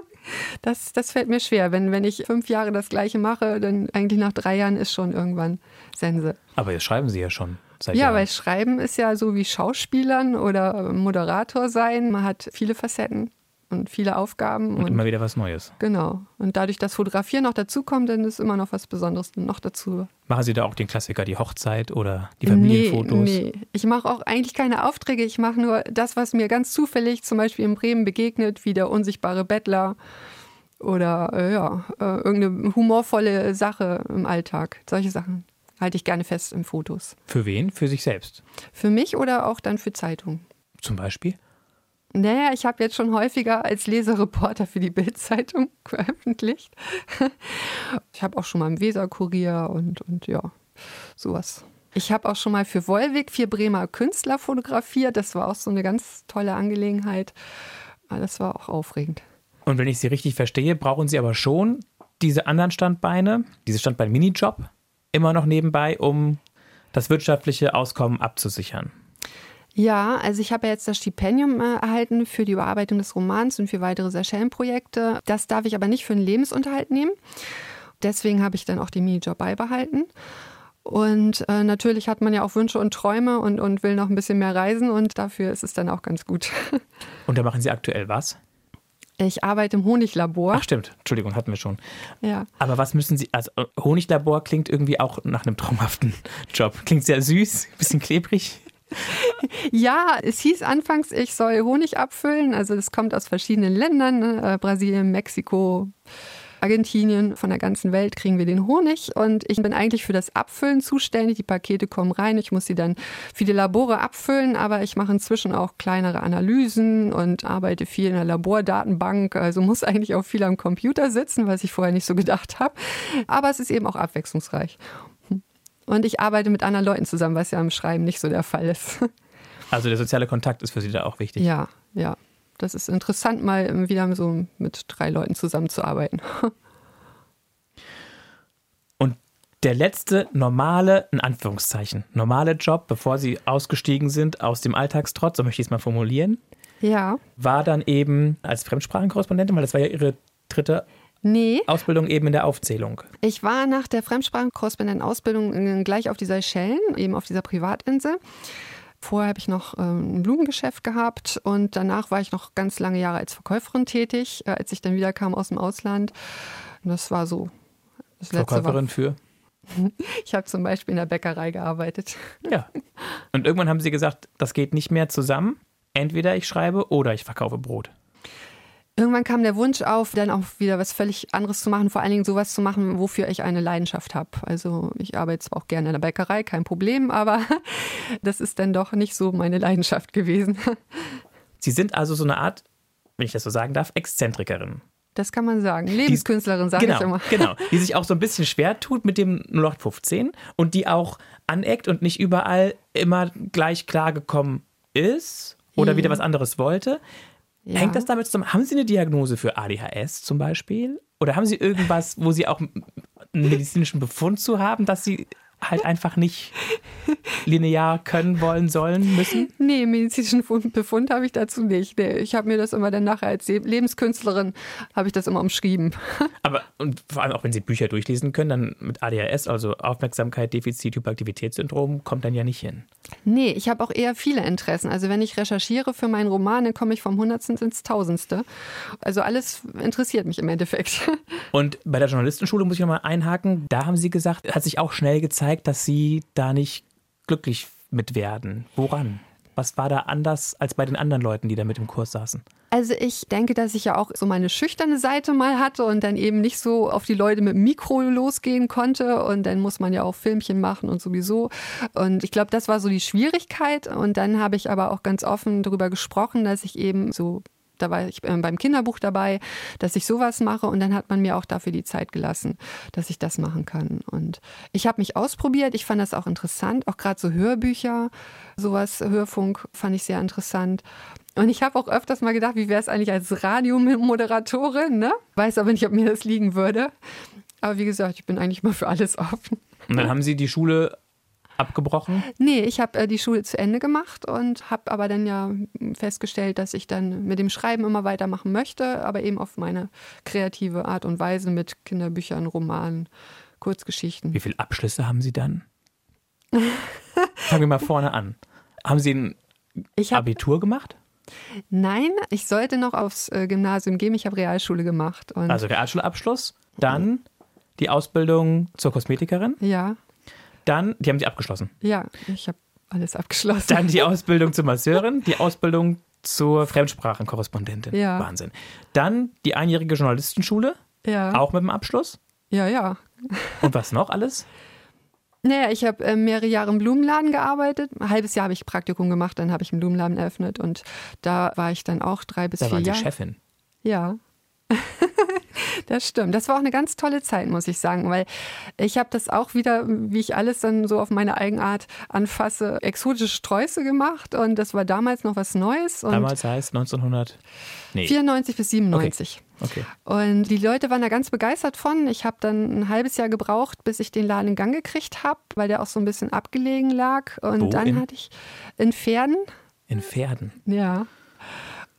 Das, das fällt mir schwer. Wenn, wenn ich fünf Jahre das Gleiche mache, dann eigentlich nach drei Jahren ist schon irgendwann Sense. Aber jetzt schreiben Sie ja schon seit Ja, Jahren. weil Schreiben ist ja so wie Schauspielern oder Moderator sein. Man hat viele Facetten und viele Aufgaben. und immer wieder was Neues. Genau. Und dadurch, dass Fotografieren noch dazukommt, dann ist immer noch was Besonderes noch dazu. Machen Sie da auch den Klassiker, die Hochzeit oder die Familienfotos? Nee, nee. Ich mache auch eigentlich keine Aufträge. Ich mache nur das, was mir ganz zufällig zum Beispiel in Bremen begegnet, wie der unsichtbare Bettler oder äh, ja, äh, irgendeine humorvolle Sache im Alltag. Solche Sachen halte ich gerne fest in Fotos. Für wen? Für sich selbst. Für mich oder auch dann für Zeitungen. Zum Beispiel? Naja, ich habe jetzt schon häufiger als Lesereporter für die Bild-Zeitung veröffentlicht. Ich habe auch schon mal im Weser-Kurier und, und ja, sowas. Ich habe auch schon mal für Wolwig vier Bremer Künstler fotografiert. Das war auch so eine ganz tolle Angelegenheit. Aber Das war auch aufregend. Und wenn ich Sie richtig verstehe, brauchen Sie aber schon diese anderen Standbeine, diese Standbein-Minijob, immer noch nebenbei, um das wirtschaftliche Auskommen abzusichern. Ja, also ich habe ja jetzt das Stipendium äh, erhalten für die Überarbeitung des Romans und für weitere Seychellenprojekte. Das darf ich aber nicht für den Lebensunterhalt nehmen. Deswegen habe ich dann auch den Minijob beibehalten. Und äh, natürlich hat man ja auch Wünsche und Träume und, und will noch ein bisschen mehr reisen und dafür ist es dann auch ganz gut. Und da machen Sie aktuell was? Ich arbeite im Honiglabor. Ach stimmt, Entschuldigung, hatten wir schon. Ja. Aber was müssen Sie, also Honiglabor klingt irgendwie auch nach einem traumhaften Job. Klingt sehr süß, bisschen klebrig. Ja, es hieß anfangs, ich soll Honig abfüllen. Also das kommt aus verschiedenen Ländern, ne? Äh, Brasilien, Mexiko, Argentinien, von der ganzen Welt kriegen wir den Honig und ich bin eigentlich für das Abfüllen zuständig. Die Pakete kommen rein, ich muss sie dann für die Labore abfüllen, aber ich mache inzwischen auch kleinere Analysen und arbeite viel in der Labordatenbank, also muss eigentlich auch viel am Computer sitzen, was ich vorher nicht so gedacht habe. Aber es ist eben auch abwechslungsreich. Und ich arbeite mit anderen Leuten zusammen, was ja im Schreiben nicht so der Fall ist. Also der soziale Kontakt ist für Sie da auch wichtig. Ja, ja. Das ist interessant, mal wieder so mit drei Leuten zusammenzuarbeiten. Und der letzte normale, in Anführungszeichen, normale Job, bevor Sie ausgestiegen sind aus dem Alltagstrott, so möchte ich es mal formulieren, Ja. war dann eben als Fremdsprachenkorrespondentin, weil das war ja Ihre dritte Nee, Ausbildung eben in der Aufzählung. ich war nach der Fremdsprachenkorrespondentenausbildung gleich auf die Seychellen, eben auf dieser Privatinsel. Vorher habe ich noch ähm, ein Blumengeschäft gehabt und danach war ich noch ganz lange Jahre als Verkäuferin tätig, äh, als ich dann wieder kam aus dem Ausland. Und das war so. Das letzte war, Verkäuferin für. ich habe zum Beispiel in der Bäckerei gearbeitet. Ja. Und irgendwann haben Sie gesagt, das geht nicht mehr zusammen. Entweder ich schreibe oder ich verkaufe Brot. Irgendwann kam der Wunsch auf, dann auch wieder was völlig anderes zu machen, vor allen Dingen sowas zu machen, wofür ich eine Leidenschaft habe. Also ich arbeite zwar auch gerne in der Bäckerei, kein Problem, aber das ist dann doch nicht so meine Leidenschaft gewesen. Sie sind also so eine Art, wenn ich das so sagen darf, Exzentrikerin. Das kann man sagen. Lebenskünstlerin, sage genau, ich immer. Genau, die sich auch so ein bisschen schwer tut mit dem 0815 und die auch aneckt und nicht überall immer gleich klargekommen ist oder wieder was anderes wollte. Ja. Hängt das damit zusammen? Haben Sie eine Diagnose für ADHS zum Beispiel? Oder haben Sie irgendwas, wo Sie auch einen medizinischen Befund zu haben, dass Sie halt einfach nicht linear können, wollen, sollen, müssen? Nee, medizinischen Fund- Befund habe ich dazu nicht. Nee, ich habe mir das immer dann nachher als Le- Lebenskünstlerin, habe ich das immer umschrieben. Aber und vor allem auch wenn Sie Bücher durchlesen können, dann mit ADHS, also Aufmerksamkeit, Defizit, Hyperaktivitätssyndrom, kommt dann ja nicht hin. Nee, ich habe auch eher viele Interessen. Also wenn ich recherchiere für meinen Roman, dann komme ich vom Hundertsten ins Tausendste. Also alles interessiert mich im Endeffekt. Und bei der Journalistenschule muss ich nochmal einhaken. Da haben Sie gesagt, hat sich auch schnell gezeigt, dass Sie da nicht glücklich mit werden. Woran? Was war da anders als bei den anderen Leuten, die da mit im Kurs saßen? Also ich denke, dass ich ja auch so meine schüchterne Seite mal hatte und dann eben nicht so auf die Leute mit dem Mikro losgehen konnte und dann muss man ja auch Filmchen machen und sowieso. Und ich glaube, das war so die Schwierigkeit und dann habe ich aber auch ganz offen darüber gesprochen, dass ich eben so da war ich äh, beim Kinderbuch dabei, dass ich sowas mache und dann hat man mir auch dafür die Zeit gelassen, dass ich das machen kann. Und ich habe mich ausprobiert, ich fand das auch interessant, auch gerade so Hörbücher, sowas, Hörfunk fand ich sehr interessant. Und ich habe auch öfters mal gedacht, wie wäre es eigentlich als Radiomoderatorin, ne? Weiß aber nicht, ob mir das liegen würde. Aber wie gesagt, ich bin eigentlich mal für alles offen. Und dann haben Sie die Schule abgebrochen. Nee, ich habe äh, die Schule zu Ende gemacht und habe aber dann ja festgestellt, dass ich dann mit dem Schreiben immer weitermachen möchte, aber eben auf meine kreative Art und Weise mit Kinderbüchern, Romanen, Kurzgeschichten. Wie viele Abschlüsse haben Sie dann? Fangen wir mal vorne an. Haben Sie ein Ich habe Abitur gemacht? nein, ich sollte noch aufs äh, Gymnasium gehen. Ich habe Realschule gemacht und Also Realschulabschluss, dann die Ausbildung zur Kosmetikerin, ja, dann, die haben Sie abgeschlossen. ja, ich habe alles abgeschlossen. Dann die Ausbildung zur Masseurin, die Ausbildung zur Fremdsprachenkorrespondentin. Ja. Wahnsinn. Dann die einjährige Journalistenschule, ja, auch mit dem Abschluss. ja, ja. Und was noch alles? Naja, ich habe äh, mehrere Jahre im Blumenladen gearbeitet. Ein halbes Jahr habe ich Praktikum gemacht, dann habe ich einen Blumenladen eröffnet und da war ich dann auch drei bis Da vier waren Sie Jahre. Chefin. Ja. das stimmt. Das war auch eine ganz tolle Zeit, muss ich sagen, weil ich habe das auch wieder, wie ich alles dann so auf meine Eigenart anfasse, exotische Sträuße gemacht und das war damals noch was Neues und Damals heißt 1900. Nee. 94 bis 97. Okay. Und die Leute waren da ganz begeistert von. Ich habe dann ein halbes Jahr gebraucht, bis ich den Laden in Gang gekriegt habe, weil der auch so ein bisschen abgelegen lag. Und Wo? dann In- hatte ich in Pferden, In Pferden. ja.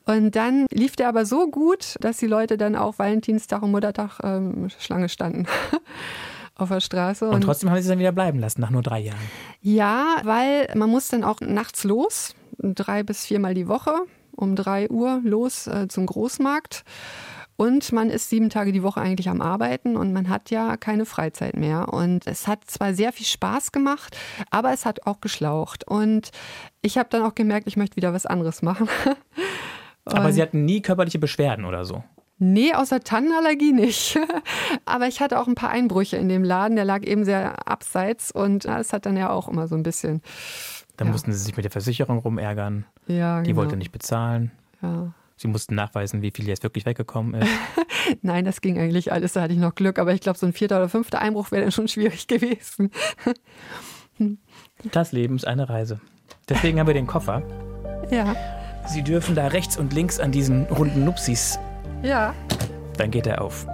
Und dann lief der aber so gut, dass die Leute dann auch Valentinstag und Muttertag ähm, Schlange standen auf der Straße. Und trotzdem haben Sie es dann wieder bleiben lassen, nach nur drei Jahren. ja, weil man muss dann auch nachts los, drei bis viermal die Woche. um 3 Uhr los äh, zum Großmarkt. Und man ist sieben Tage die Woche eigentlich am Arbeiten und man hat ja keine Freizeit mehr. Und es hat zwar sehr viel Spaß gemacht, aber es hat auch geschlaucht. Und ich habe dann auch gemerkt, ich möchte wieder was anderes machen. Aber Sie hatten nie körperliche Beschwerden oder so? Nee, außer Tannenallergie nicht. Aber ich hatte auch ein paar Einbrüche in dem Laden. Der lag eben sehr abseits und das hat dann ja auch immer so ein bisschen. Dann Ja. mussten Sie sich mit der Versicherung rumärgern. Ja, Die genau. wollte nicht bezahlen. Ja. Sie mussten nachweisen, wie viel jetzt wirklich weggekommen ist. Nein, das ging eigentlich alles. Da hatte ich noch Glück. Aber ich glaube, so ein vierter oder fünfter Einbruch wäre dann schon schwierig gewesen. Das Leben ist eine Reise. Deswegen haben wir den Koffer. Ja, Sie dürfen da rechts und links an diesen runden Nupsis. ja. Dann geht er auf.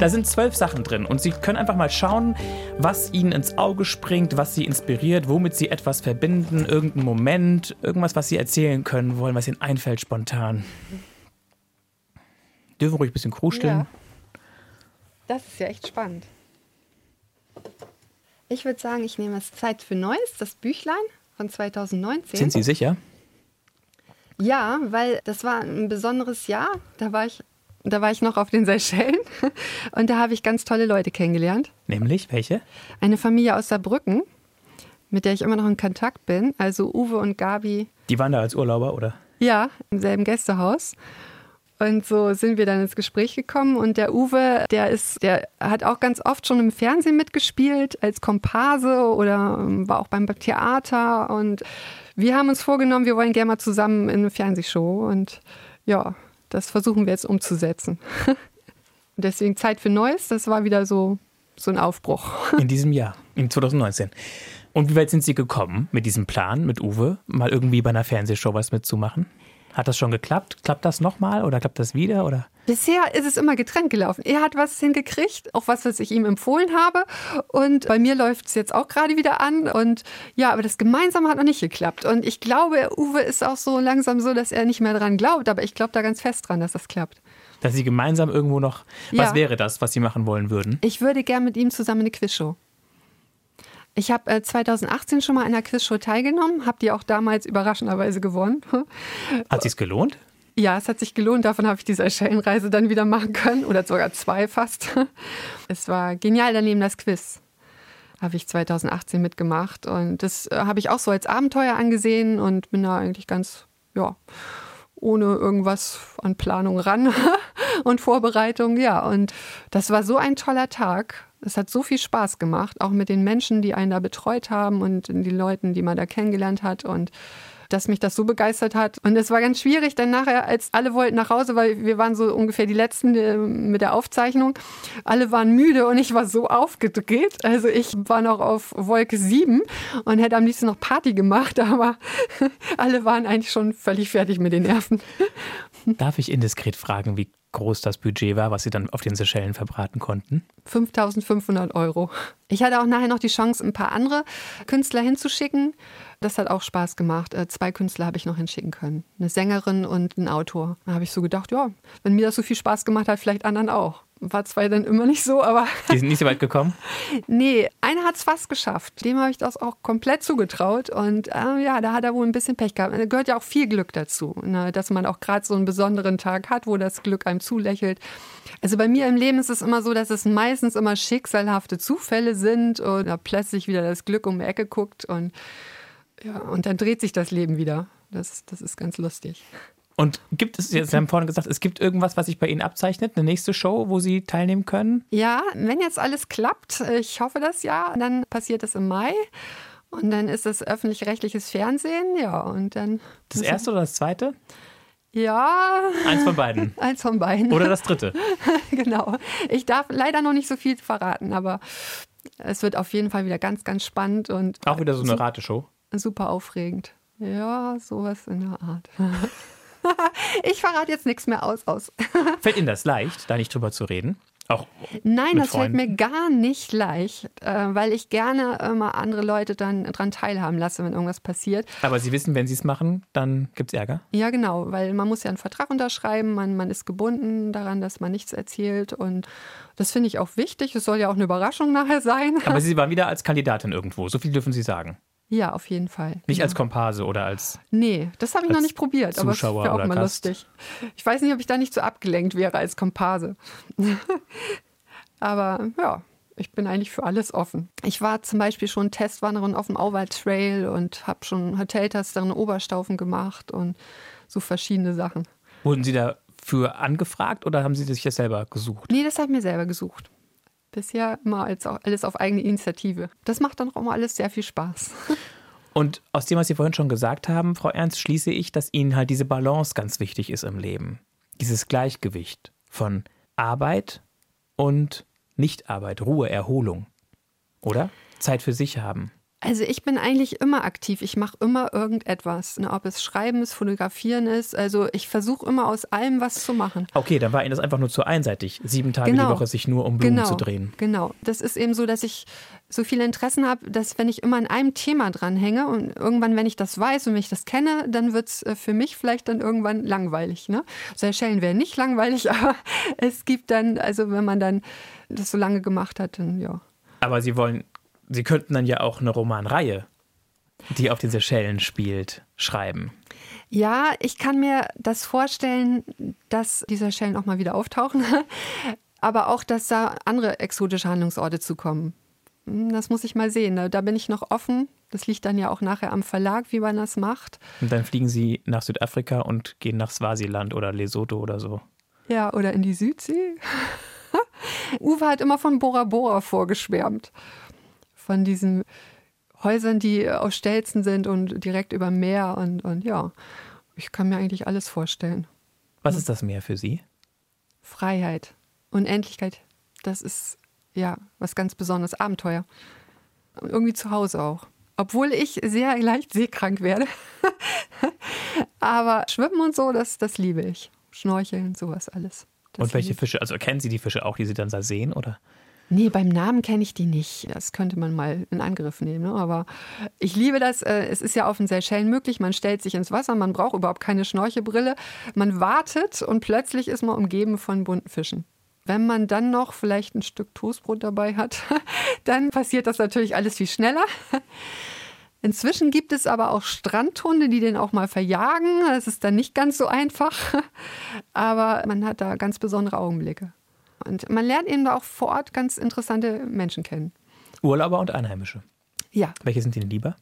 Da sind zwölf Sachen drin und Sie können einfach mal schauen, was Ihnen ins Auge springt, was Sie inspiriert, womit Sie etwas verbinden, irgendein Moment, irgendwas, was Sie erzählen können wollen, was Ihnen einfällt spontan. Dürfen ruhig ein bisschen kruscheln. Ja. Das ist ja echt spannend. Ich würde sagen, ich nehme es Zeit für Neues, das Büchlein von 2019. Sind Sie sicher? Ja, weil das war ein besonderes Jahr. Da war ich, da war ich noch auf den Seychellen und da habe ich ganz tolle Leute kennengelernt. Nämlich welche? Eine Familie aus Saarbrücken, mit der ich immer noch in Kontakt bin. Also Uwe und Gabi. Die waren da als Urlauber, oder? Ja, im selben Gästehaus. Und so sind wir dann ins Gespräch gekommen. Und der Uwe, der ist, der hat auch ganz oft schon im Fernsehen mitgespielt, als Komparse oder ähm, war auch beim Theater. Und wir haben uns vorgenommen, wir wollen gerne mal zusammen in eine Fernsehshow. Und ja, das versuchen wir jetzt umzusetzen. Deswegen Zeit für Neues, das war wieder so, so ein Aufbruch. In diesem Jahr, in 2019. Und wie weit sind Sie gekommen mit diesem Plan, mit Uwe, mal irgendwie bei einer Fernsehshow was mitzumachen? Hat das schon geklappt? Klappt das nochmal oder klappt das wieder? Oder? Bisher ist es immer getrennt gelaufen. Er hat was hingekriegt, auch was, was ich ihm empfohlen habe. Und bei mir läuft es jetzt auch gerade wieder an. Und ja, aber das Gemeinsame hat noch nicht geklappt. Und ich glaube, Uwe ist auch so langsam so, dass er nicht mehr dran glaubt. Aber ich glaube da ganz fest dran, dass das klappt. Dass Sie gemeinsam irgendwo noch. Was Ja. wäre das, was Sie machen wollen würden? Ich würde gern mit ihm zusammen eine Quizshow. Ich habe äh, 2018 schon mal an einer Quizshow teilgenommen, habe die auch damals überraschenderweise gewonnen. Hat sich's gelohnt? Ja, es hat sich gelohnt. Davon habe ich die Seychellenreise dann wieder machen können. Oder sogar zwei fast. Es war genial. Daneben das Quiz habe ich 2018 mitgemacht. Und das äh, habe ich auch so als Abenteuer angesehen und bin da eigentlich ganz, ja, ohne irgendwas an Planung ran und Vorbereitung. Ja, und das war so ein toller Tag. Es hat so viel Spaß gemacht, auch mit den Menschen, die einen da betreut haben und die Leuten, die man da kennengelernt hat. Und dass mich das so begeistert hat. Und es war ganz schwierig dann nachher, als alle wollten nach Hause, weil wir waren so ungefähr die Letzten äh, mit der Aufzeichnung. Alle waren müde und ich war so aufgedreht. Also ich war noch auf Wolke 7 und hätte am liebsten noch Party gemacht, aber alle waren eigentlich schon völlig fertig mit den Nerven. Darf ich indiskret fragen, wie groß das Budget war, was Sie dann auf den Seychellen verbraten konnten? 5500 Euro. Ich hatte auch nachher noch die Chance, ein paar andere Künstler hinzuschicken. Das hat auch Spaß gemacht. Äh, Zwei Künstler habe ich noch hinschicken können. Eine Sängerin und ein Autor. Da habe ich so gedacht, ja, wenn mir das so viel Spaß gemacht hat, vielleicht anderen auch. War zwar dann immer nicht so, aber Die sind nicht so weit gekommen? nee, einer hat es fast geschafft. Dem habe ich das auch komplett zugetraut. Und äh, ja, da hat er wohl ein bisschen Pech gehabt. Da gehört ja auch viel Glück dazu, ne? dass man auch gerade so einen besonderen Tag hat, wo das Glück einem zulächelt. Also bei mir im Leben ist es immer so, dass es meistens immer schicksalhafte Zufälle sind oder plötzlich wieder das Glück um die Ecke guckt und ja, und dann dreht sich das Leben wieder. Das, das ist ganz lustig. Und gibt es, Sie haben vorhin gesagt, es gibt irgendwas, was sich bei Ihnen abzeichnet, eine nächste Show, wo Sie teilnehmen können? Ja, wenn jetzt alles klappt, ich hoffe das ja, dann passiert es im Mai. Und dann ist es öffentlich-rechtliches Fernsehen, ja, und dann. Das erste oder das zweite? Ja, Eins von beiden. eins von beiden. Oder das dritte. genau. Ich darf leider noch nicht so viel verraten, aber es wird auf jeden Fall wieder ganz, ganz spannend und Auch wieder so eine Rateshow. super aufregend. Ja, sowas in der Art. ich verrate jetzt nichts mehr aus. aus. Fällt Ihnen das leicht, da nicht drüber zu reden? Auch Nein, das fällt Freunden? mir gar nicht leicht, äh, weil ich gerne immer andere Leute dann dran teilhaben lasse, wenn irgendwas passiert. Aber Sie wissen, wenn Sie es machen, dann gibt es Ärger. Ja, genau, weil man muss ja einen Vertrag unterschreiben, man, man ist gebunden daran, dass man nichts erzählt und das finde ich auch wichtig. Es soll ja auch eine Überraschung nachher sein. Aber Sie waren wieder als Kandidatin irgendwo. So viel dürfen Sie sagen. Ja, auf jeden Fall. Nicht ja. als Komparse oder als. Nee, das habe ich noch nicht probiert, aber es Zuschauer wäre auch mal Gast. lustig. Ich weiß nicht, ob ich da nicht so abgelenkt wäre als Komparse. aber ja, ich bin eigentlich für alles offen. Ich war zum Beispiel schon Testwanderin auf dem Auwald Trail und habe schon Hoteltasterin Oberstaufen gemacht und so verschiedene Sachen. Wurden Sie dafür angefragt oder haben Sie sich das selber gesucht? Nee, das habe ich mir selber gesucht. Bisher immer als alles auf eigene Initiative. Das macht dann auch immer alles sehr viel Spaß. Und aus dem, was Sie vorhin schon gesagt haben, Frau Ernst, schließe ich, dass Ihnen halt diese Balance ganz wichtig ist im Leben. Dieses Gleichgewicht von Arbeit und Nichtarbeit, Ruhe, Erholung. Oder? Zeit für sich haben. Also ich bin eigentlich immer aktiv. Ich mache immer irgendetwas. Ne, ob es Schreiben ist, Fotografieren ist. Also ich versuche immer aus allem was zu machen. Okay, dann war Ihnen das einfach nur zu einseitig, sieben Tage Genau. die Woche sich nur um Blumen genau, zu drehen. Genau. Das ist eben so, dass ich so viele Interessen habe, dass wenn ich immer an einem Thema dranhänge und irgendwann, wenn ich das weiß und wenn ich das kenne, dann wird es für mich vielleicht dann irgendwann langweilig. Ne? Seychellen wäre nicht langweilig, aber es gibt dann, also wenn man dann das so lange gemacht hat, dann ja. Aber Sie wollen, Sie könnten dann ja auch eine Romanreihe, die auf den Seychellen spielt, schreiben. Ja, ich kann mir das vorstellen, dass diese Schellen auch mal wieder auftauchen, aber auch, dass da andere exotische Handlungsorte zukommen. Hm, Das muss ich mal sehen. Da- Da bin ich noch offen. Das liegt dann ja auch nachher am Verlag, wie man das macht. Und dann fliegen Sie nach Südafrika und gehen nach Swasiland oder Lesotho oder so. Ja, oder in die Südsee. Uwe hat immer von Bora Bora vorgeschwärmt. Von diesen Häusern, die auf Stelzen sind und direkt über dem Meer. Und, und ja, ich kann mir eigentlich alles vorstellen. Was ist das Meer für Sie? Freiheit, Unendlichkeit, das ist ja was ganz Besonderes, Abenteuer. Und irgendwie zu Hause auch. Obwohl ich sehr leicht seekrank werde. Aber Schwimmen und so, das, das liebe ich. Schnorcheln, sowas alles. Das und welche. Fische, also kennen Sie die Fische auch, die Sie dann da sehen, oder? Nee, beim Namen kenne ich die nicht. Das könnte man mal in Angriff nehmen. Ne? Aber ich liebe das. äh, Es ist ja auf den Seychellen möglich. Man stellt sich ins Wasser, man braucht überhaupt keine Schnorchelbrille. Man wartet und plötzlich ist man umgeben von bunten Fischen. Wenn man dann noch vielleicht ein Stück Toastbrot dabei hat, dann passiert das natürlich alles viel schneller. Inzwischen gibt es aber auch Strandhunde, die den auch mal verjagen. Das ist dann nicht ganz so einfach. Aber man hat da ganz besondere Augenblicke. Und man lernt eben da auch vor Ort ganz interessante Menschen kennen. Urlauber und Einheimische. Ja, Welche sind Ihnen lieber?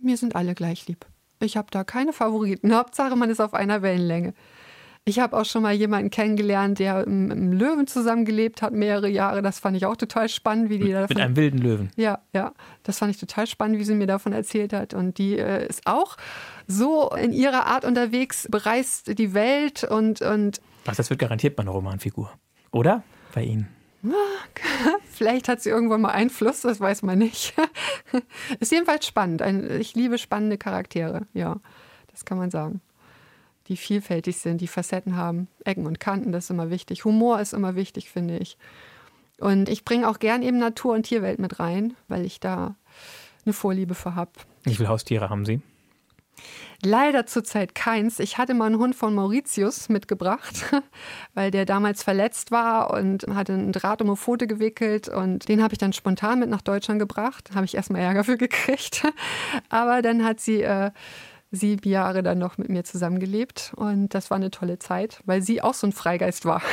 mir sind alle gleich lieb. Ich habe da keine Favoriten. Hauptsache, man ist auf einer Wellenlänge. Ich habe auch schon mal jemanden kennengelernt, der im, im Löwen zusammengelebt hat, mehrere Jahre. Das fand ich auch total spannend, wie die Mit davon einem wilden Löwen. Ja, ja, das fand ich total spannend, wie sie mir davon erzählt hat. Und die äh, ist auch so in ihrer Art unterwegs, bereist die Welt und, und Ach, das wird garantiert mal eine Romanfigur. Oder? Bei Ihnen. vielleicht hat sie irgendwann mal Einfluss, das weiß man nicht. ist jedenfalls spannend. Ich liebe spannende Charaktere, ja, das kann man sagen. Die vielfältig sind, die Facetten haben, Ecken und Kanten, das ist immer wichtig. Humor ist immer wichtig, finde ich. Und ich bringe auch gern eben Natur- und Tierwelt mit rein, weil ich da eine Vorliebe für habe. Wie viele Haustiere haben Sie? Leider zurzeit keins. Ich hatte mal einen Hund von Mauritius mitgebracht, weil der damals verletzt war und hatte einen Draht um eine Pfote gewickelt und den habe ich dann spontan mit nach Deutschland gebracht. Habe ich erstmal Ärger für gekriegt. Aber dann hat sie äh, sieben Jahre dann noch mit mir zusammengelebt und das war eine tolle Zeit, weil sie auch so ein Freigeist war.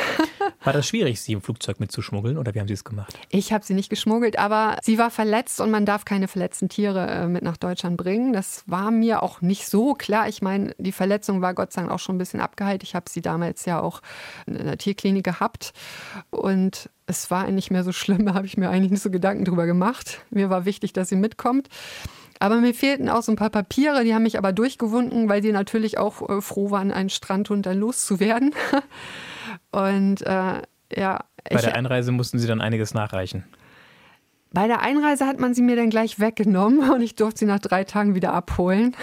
War das schwierig, Sie im Flugzeug mitzuschmuggeln oder wie haben Sie es gemacht? Ich habe sie nicht geschmuggelt, aber sie war verletzt und man darf keine verletzten Tiere äh, mit nach Deutschland bringen. Das war mir auch nicht so klar. Ich meine, die Verletzung war Gott sei Dank auch schon ein bisschen abgeheilt. Ich habe sie damals ja auch in der Tierklinik gehabt und es war nicht mehr so schlimm. Da habe ich mir eigentlich nicht so Gedanken drüber gemacht. Mir war wichtig, dass sie mitkommt. Aber mir fehlten auch so ein paar Papiere, die haben mich aber durchgewunken, weil die natürlich auch äh, froh waren, einen Strandhund dann loszuwerden. Und äh, ja, Bei der Einreise mussten Sie dann einiges nachreichen. bei der Einreise hat man sie mir dann gleich weggenommen und ich durfte sie nach drei Tagen wieder abholen.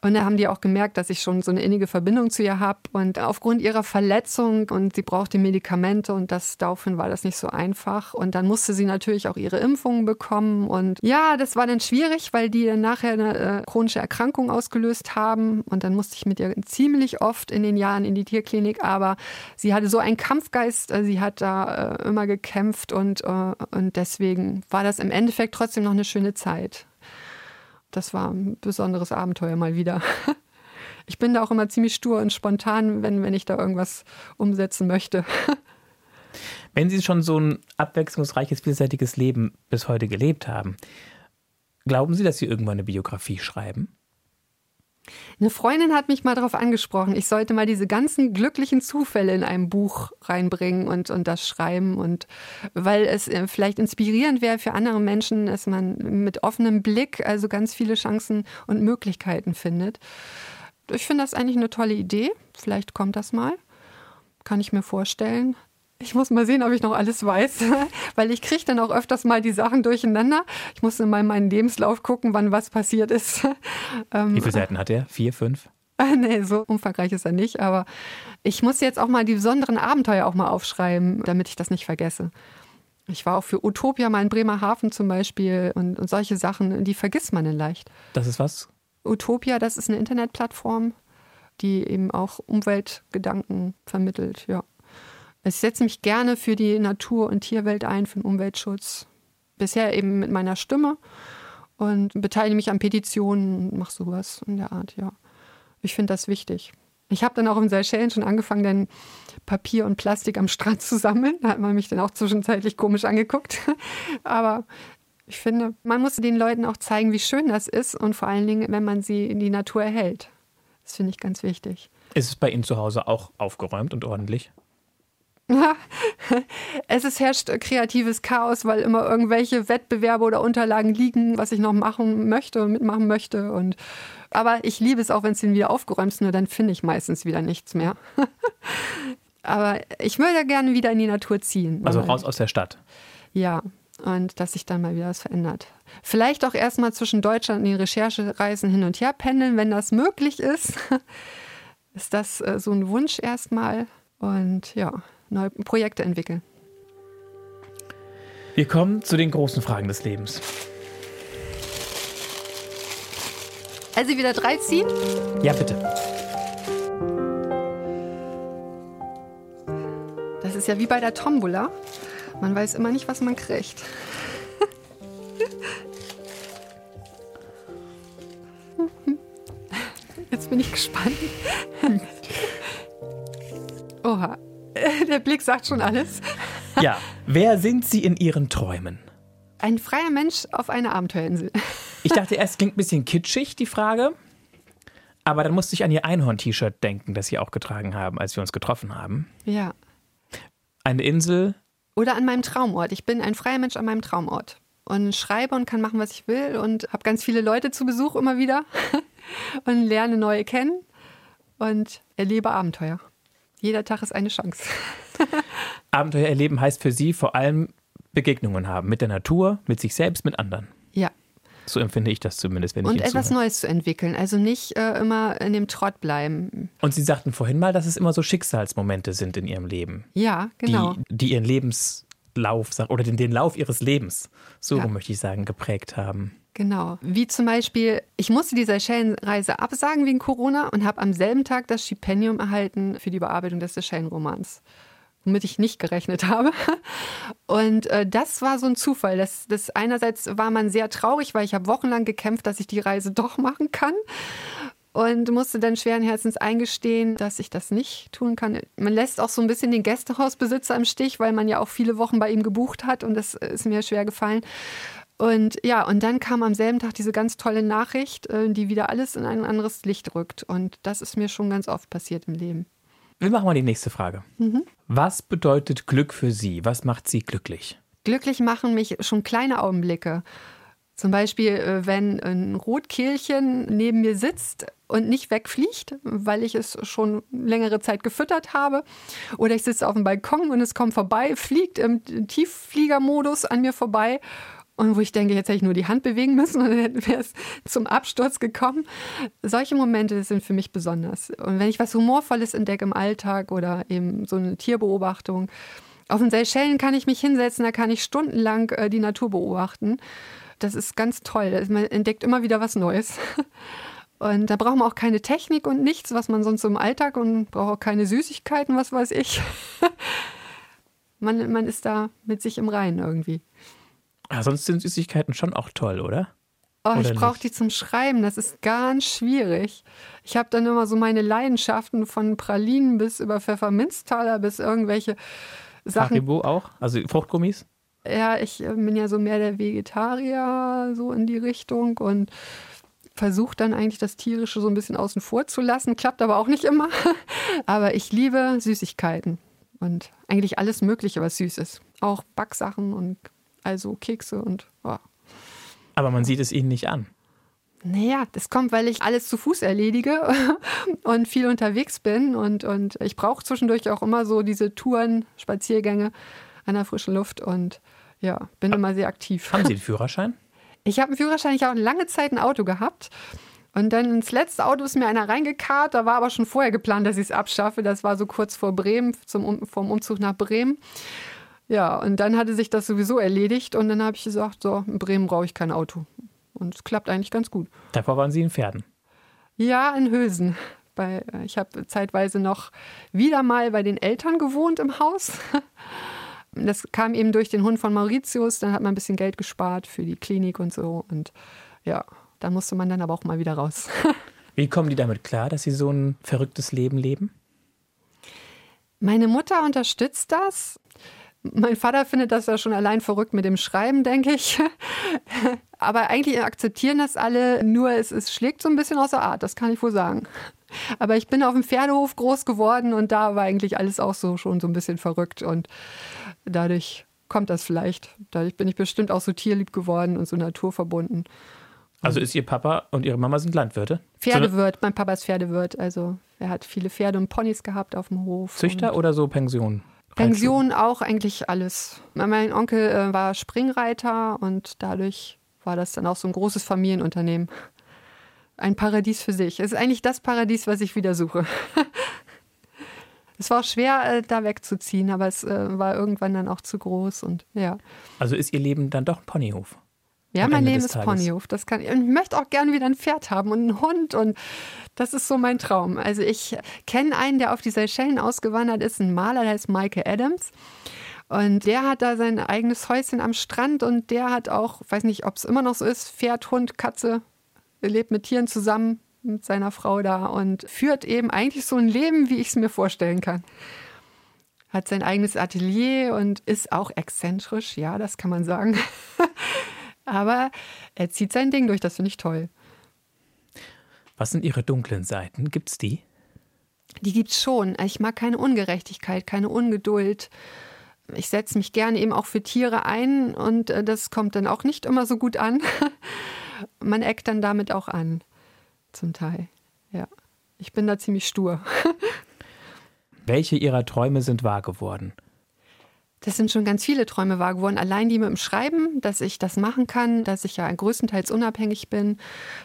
Und da haben die auch gemerkt, dass ich schon so eine innige Verbindung zu ihr habe. Und aufgrund ihrer Verletzung und sie brauchte Medikamente und das daraufhin war das nicht so einfach. Und dann musste sie natürlich auch ihre Impfungen bekommen. Und ja, das war dann schwierig, weil die dann nachher eine äh, chronische Erkrankung ausgelöst haben. Und dann musste ich mit ihr ziemlich oft in den Jahren in die Tierklinik. Aber sie hatte so einen Kampfgeist, äh, sie hat da äh, immer gekämpft und, äh, und deswegen war das im Endeffekt trotzdem noch eine schöne Zeit. Das war ein besonderes Abenteuer mal wieder. Ich bin da auch immer ziemlich stur und spontan, wenn, wenn ich da irgendwas umsetzen möchte. Wenn Sie schon so ein abwechslungsreiches, vielseitiges Leben bis heute gelebt haben, glauben Sie, dass Sie irgendwann eine Biografie schreiben? Eine Freundin hat mich mal darauf angesprochen, ich sollte mal diese ganzen glücklichen Zufälle in einem Buch reinbringen und, und das schreiben. Und weil es äh, vielleicht inspirierend wäre für andere Menschen, dass man mit offenem Blick also ganz viele Chancen und Möglichkeiten findet. Ich finde das eigentlich eine tolle Idee. Vielleicht kommt das mal. Kann ich mir vorstellen. Ich muss mal sehen, ob ich noch alles weiß, weil ich kriege dann auch öfters mal die Sachen durcheinander. Ich muss in meinen Lebenslauf gucken, wann was passiert ist. Ähm, Wie viele Seiten hat er? Vier, fünf? nee, so umfangreich ist er nicht, aber ich muss jetzt auch mal die besonderen Abenteuer auch mal aufschreiben, damit ich das nicht vergesse. Ich war auch für Utopia mal in Bremerhaven zum Beispiel und, und solche Sachen, die vergisst man dann leicht. Das ist was? Utopia, das ist eine Internetplattform, die eben auch Umweltgedanken vermittelt, ja. Ich setze mich gerne für die Natur- und Tierwelt ein, für den Umweltschutz. Bisher eben mit meiner Stimme und beteilige mich an Petitionen und mache sowas in der Art, ja. Ich finde das wichtig. Ich habe dann auch in Seychellen schon angefangen, dann Papier und Plastik am Strand zu sammeln. Da hat man mich dann auch zwischenzeitlich komisch angeguckt. Aber ich finde, man muss den Leuten auch zeigen, wie schön das ist und vor allen Dingen, wenn man sie in die Natur erhält. Das finde ich ganz wichtig. Ist es bei Ihnen zu Hause auch aufgeräumt und ordentlich? es ist herrscht kreatives Chaos, weil immer irgendwelche Wettbewerbe oder Unterlagen liegen, was ich noch machen möchte und mitmachen möchte. Und aber ich liebe es auch, wenn es dann wieder aufgeräumt ist, nur dann finde ich meistens wieder nichts mehr. aber ich würde gerne wieder in die Natur ziehen. Also raus aus der Stadt. Ja, und dass sich dann mal wieder was verändert. Vielleicht auch erstmal zwischen Deutschland und den Recherchereisen hin und her pendeln, wenn das möglich ist. ist das äh, so ein Wunsch erstmal und ja, neue Projekte entwickeln. Wir kommen zu den großen Fragen des Lebens. Also wieder drei ziehen? Ja, bitte. Das ist ja wie bei der Tombola. Man weiß immer nicht, was man kriegt. Jetzt bin ich gespannt. Oha, der Blick sagt schon alles. Ja, wer sind Sie in Ihren Träumen? Ein freier Mensch auf einer Abenteuerinsel. Ich dachte erst, klingt ein bisschen kitschig, die Frage. Aber dann musste ich an Ihr Einhorn-T-Shirt denken, das Sie auch getragen haben, als wir uns getroffen haben. Ja. Eine Insel oder an meinem Traumort. Ich bin ein freier Mensch an meinem Traumort und schreibe und kann machen, was ich will und habe ganz viele Leute zu Besuch immer wieder und lerne neue kennen und erlebe Abenteuer. Jeder Tag ist eine Chance. Abenteuer erleben heißt für Sie vor allem Begegnungen haben mit der Natur, mit sich selbst, mit anderen. Ja. So empfinde ich das zumindest, wenn und ich Und etwas zuhöre. Neues zu entwickeln, also nicht äh, immer in dem Trott bleiben. Und Sie sagten vorhin mal, dass es immer so Schicksalsmomente sind in Ihrem Leben. Ja, genau. Die, die Ihren Lebenslauf oder den, den Lauf Ihres Lebens, so ja. möchte ich sagen, geprägt haben. Genau. Wie zum Beispiel, ich musste die Seychellenreise absagen wegen Corona und habe am selben Tag das Stipendium erhalten für die Bearbeitung des Seychellenromans womit ich nicht gerechnet habe. Und äh, das war so ein Zufall. Das, das einerseits war man sehr traurig, weil ich habe wochenlang gekämpft, dass ich die Reise doch machen kann. Und musste dann schweren Herzens eingestehen, dass ich das nicht tun kann. Man lässt auch so ein bisschen den Gästehausbesitzer im Stich, weil man ja auch viele Wochen bei ihm gebucht hat und das ist mir schwer gefallen. Und ja, und dann kam am selben Tag diese ganz tolle Nachricht, äh, die wieder alles in ein anderes Licht rückt. Und das ist mir schon ganz oft passiert im Leben. Wir machen mal die nächste Frage. Mhm. Was bedeutet Glück für Sie? Was macht Sie glücklich? Glücklich machen mich schon kleine Augenblicke. Zum Beispiel, äh, wenn ein Rotkehlchen neben mir sitzt und nicht wegfliegt, weil ich es schon längere Zeit gefüttert habe. Oder ich sitze auf dem Balkon und es kommt vorbei, fliegt im Tieffliegermodus an mir vorbei und wo ich denke, jetzt hätte ich nur die Hand bewegen müssen und dann wäre es zum Absturz gekommen. Solche Momente sind für mich besonders. Und wenn ich was Humorvolles entdecke im Alltag oder eben so eine Tierbeobachtung, auf den Seychellen kann ich mich hinsetzen, da kann ich stundenlang äh, die Natur beobachten. Das ist ganz toll. Man entdeckt immer wieder was Neues. Und da braucht man auch keine Technik und nichts, was man sonst so im Alltag und braucht auch keine Süßigkeiten, was weiß ich. man, man ist da mit sich im Reinen irgendwie. Ja, sonst sind Süßigkeiten schon auch toll, oder? Oh, ich Oder brauche nicht? die zum Schreiben. Das ist ganz schwierig. Ich habe dann immer so meine Leidenschaften von Pralinen bis über Pfefferminztaler bis irgendwelche Sachen. Haribo auch? Also Fruchtgummis? Ja, ich äh, bin ja so mehr der Vegetarier, so in die Richtung und versuche dann eigentlich das Tierische so ein bisschen außen vor zu lassen. Klappt aber auch nicht immer. Aber ich liebe Süßigkeiten und eigentlich alles Mögliche, was süß ist. Auch Backsachen und also Kekse und oh. Aber man sieht es ihnen nicht an. Naja, das kommt, weil ich alles zu Fuß erledige und viel unterwegs bin und, und ich brauche zwischendurch auch immer so diese Touren, Spaziergänge an der frischen Luft und ja, bin immer sehr aktiv. Haben Sie den Führerschein? Ich habe einen Führerschein, ich habe lange Zeit ein Auto gehabt. Und dann ins letzte Auto ist mir einer reingekarrt. Da war aber schon vorher geplant, dass ich es abschaffe. Das war so kurz vor Bremen, zum um vom Umzug nach Bremen. Ja, und dann hatte sich das sowieso erledigt. Und dann habe ich gesagt, so, in Bremen brauche ich kein Auto. Und es klappt eigentlich ganz gut. Davor waren Sie in Pferden. Ja, in Hülsen. Bei, äh, ich habe zeitweise noch wieder mal bei den Eltern gewohnt im Haus. Das kam eben durch den Hund von Mauritius. Dann hat man ein bisschen Geld gespart für die Klinik und so. Und ja, da musste man dann aber auch mal wieder raus. Wie kommen die damit klar, dass Sie so ein verrücktes Leben leben? Meine Mutter unterstützt das. Mein Vater findet das ja schon allein verrückt mit dem Schreiben, denke ich. Aber eigentlich akzeptieren das alle, nur es, es schlägt so ein bisschen außer Art, das kann ich wohl sagen. Aber ich bin auf dem Pferdehof groß geworden und da war eigentlich alles auch so schon so ein bisschen verrückt und dadurch kommt das vielleicht. Dadurch bin ich bestimmt auch so tierlieb geworden und so naturverbunden. Also ist Ihr Papa und Ihre Mama sind Landwirte? Pferdewirt, mein Papa ist Pferdewirt, also er hat viele Pferde und Ponys gehabt auf dem Hof. Züchter oder so Pension? Pension auch eigentlich alles. Mein Onkel äh, war Springreiter und dadurch war das dann auch so ein großes Familienunternehmen. Ein Paradies für sich. Es ist eigentlich das Paradies, was ich wieder suche. es war auch schwer, äh, da wegzuziehen, aber es äh, war irgendwann dann auch zu groß und ja. Also ist Ihr Leben dann doch ein Ponyhof? Ja, mein Ende Leben ist. Ponyhof. Das kann, und ich möchte auch gerne wieder ein Pferd haben und einen Hund und das ist so mein Traum. Also ich kenne einen, der auf die Seychellen ausgewandert ist, ein Maler, der heißt Michael Adams. Und der hat da sein eigenes Häuschen am Strand und der hat auch, weiß nicht, ob es immer noch so ist, Pferd, Hund, Katze, er lebt mit Tieren zusammen mit seiner Frau da und führt eben eigentlich so ein Leben, wie ich es mir vorstellen kann. Hat sein eigenes Atelier und ist auch exzentrisch, ja, das kann man sagen. Aber er zieht sein Ding durch, das finde ich toll. Was sind Ihre dunklen Seiten? Gibt's die? Die gibt's schon. Ich mag keine Ungerechtigkeit, keine Ungeduld. Ich setze mich gerne eben auch für Tiere ein und äh, das kommt dann auch nicht immer so gut an. Man eckt dann damit auch an, zum Teil. Ja, ich bin da ziemlich stur. Welche Ihrer Träume sind wahr geworden? Das sind schon ganz viele Träume wahr geworden. Allein die mit dem Schreiben, dass ich das machen kann, dass ich ja größtenteils unabhängig bin,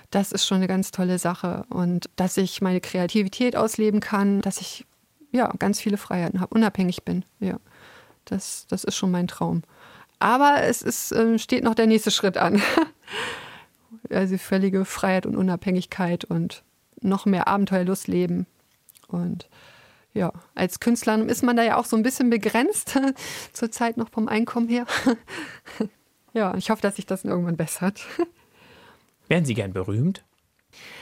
das ist schon eine ganz tolle Sache. Und dass ich meine Kreativität ausleben kann, dass ich ja ganz viele Freiheiten habe, unabhängig bin. Ja, das, das ist schon mein Traum. Aber es ist, äh, steht noch der nächste Schritt an. also völlige Freiheit und Unabhängigkeit und noch mehr Abenteuerlust leben. Und ja, als Künstler ist man da ja auch so ein bisschen begrenzt, zurzeit noch vom Einkommen her. ja, ich hoffe, dass sich das irgendwann bessert. Wären Sie gern berühmt?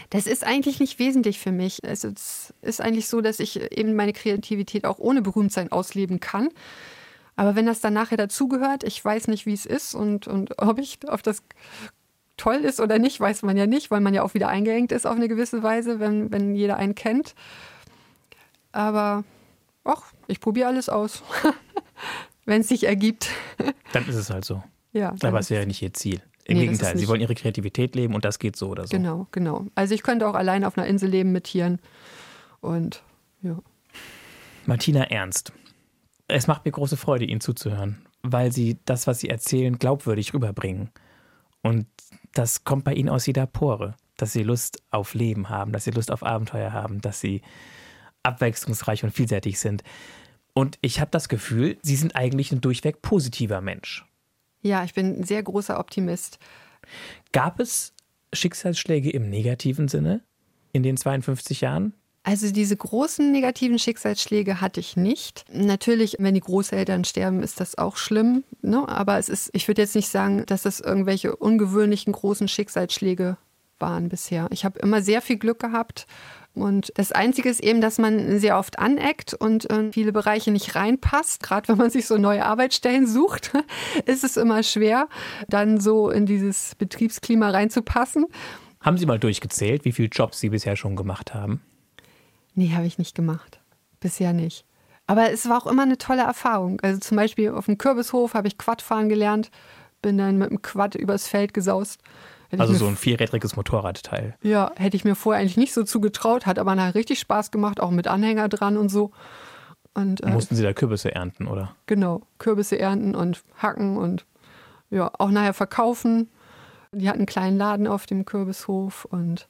Das ist eigentlich nicht wesentlich für mich. Also es ist eigentlich so, dass ich eben meine Kreativität auch ohne Berühmtsein ausleben kann. Aber wenn das dann nachher dazugehört, ich weiß nicht, wie es ist und, und ob ich auf das toll ist oder nicht, weiß man ja nicht, weil man ja auch wieder eingeengt ist auf eine gewisse Weise, wenn, wenn jeder einen kennt. Aber ach, ich probiere alles aus. wenn es sich ergibt. Dann ist es halt so. Ja, Aber es ist- wäre nicht Ihr Ziel. Im Nee, Gegenteil, Sie wollen Ihre Kreativität leben und das geht so oder so. Genau, genau. Also ich könnte auch alleine auf einer Insel leben mit Tieren. Und ja. Martina Ernst. Es macht mir große Freude, Ihnen zuzuhören, weil Sie das, was Sie erzählen, glaubwürdig rüberbringen. Und das kommt bei Ihnen aus jeder Pore, dass Sie Lust auf Leben haben, dass Sie Lust auf Abenteuer haben, dass Sie abwechslungsreich und vielseitig sind. Und ich habe das Gefühl, Sie sind eigentlich ein durchweg positiver Mensch. Ja, ich bin ein sehr großer Optimist. Gab es Schicksalsschläge im negativen Sinne in den 52 Jahren, Also diese großen negativen Schicksalsschläge hatte ich nicht. Natürlich, wenn die Großeltern sterben, ist das auch schlimm. Ne? Aber es ist, ich würde jetzt nicht sagen, dass das irgendwelche ungewöhnlichen großen Schicksalsschläge waren bisher. Ich habe immer sehr viel Glück gehabt. Und das Einzige ist eben, dass man sehr oft aneckt und in viele Bereiche nicht reinpasst. Gerade wenn man sich so neue Arbeitsstellen sucht, ist es immer schwer, dann so in dieses Betriebsklima reinzupassen. Haben Sie mal durchgezählt, wie viele Jobs Sie bisher schon gemacht haben? Nee, habe ich nicht gemacht. Bisher nicht. Aber es war auch immer eine tolle Erfahrung. Also zum Beispiel auf dem Kürbishof habe ich Quadfahren gelernt, bin dann mit dem Quad übers Feld gesaust. Hätte Also so ein vierrädriges Motorradteil. Ja, hätte ich mir vorher eigentlich nicht so zugetraut, hat aber nachher richtig Spaß gemacht, auch mit Anhänger dran und so. Und äh, Mussten Sie da Kürbisse ernten, oder? genau, Kürbisse ernten und hacken und ja, auch nachher verkaufen. Die hatten einen kleinen Laden auf dem Kürbishof und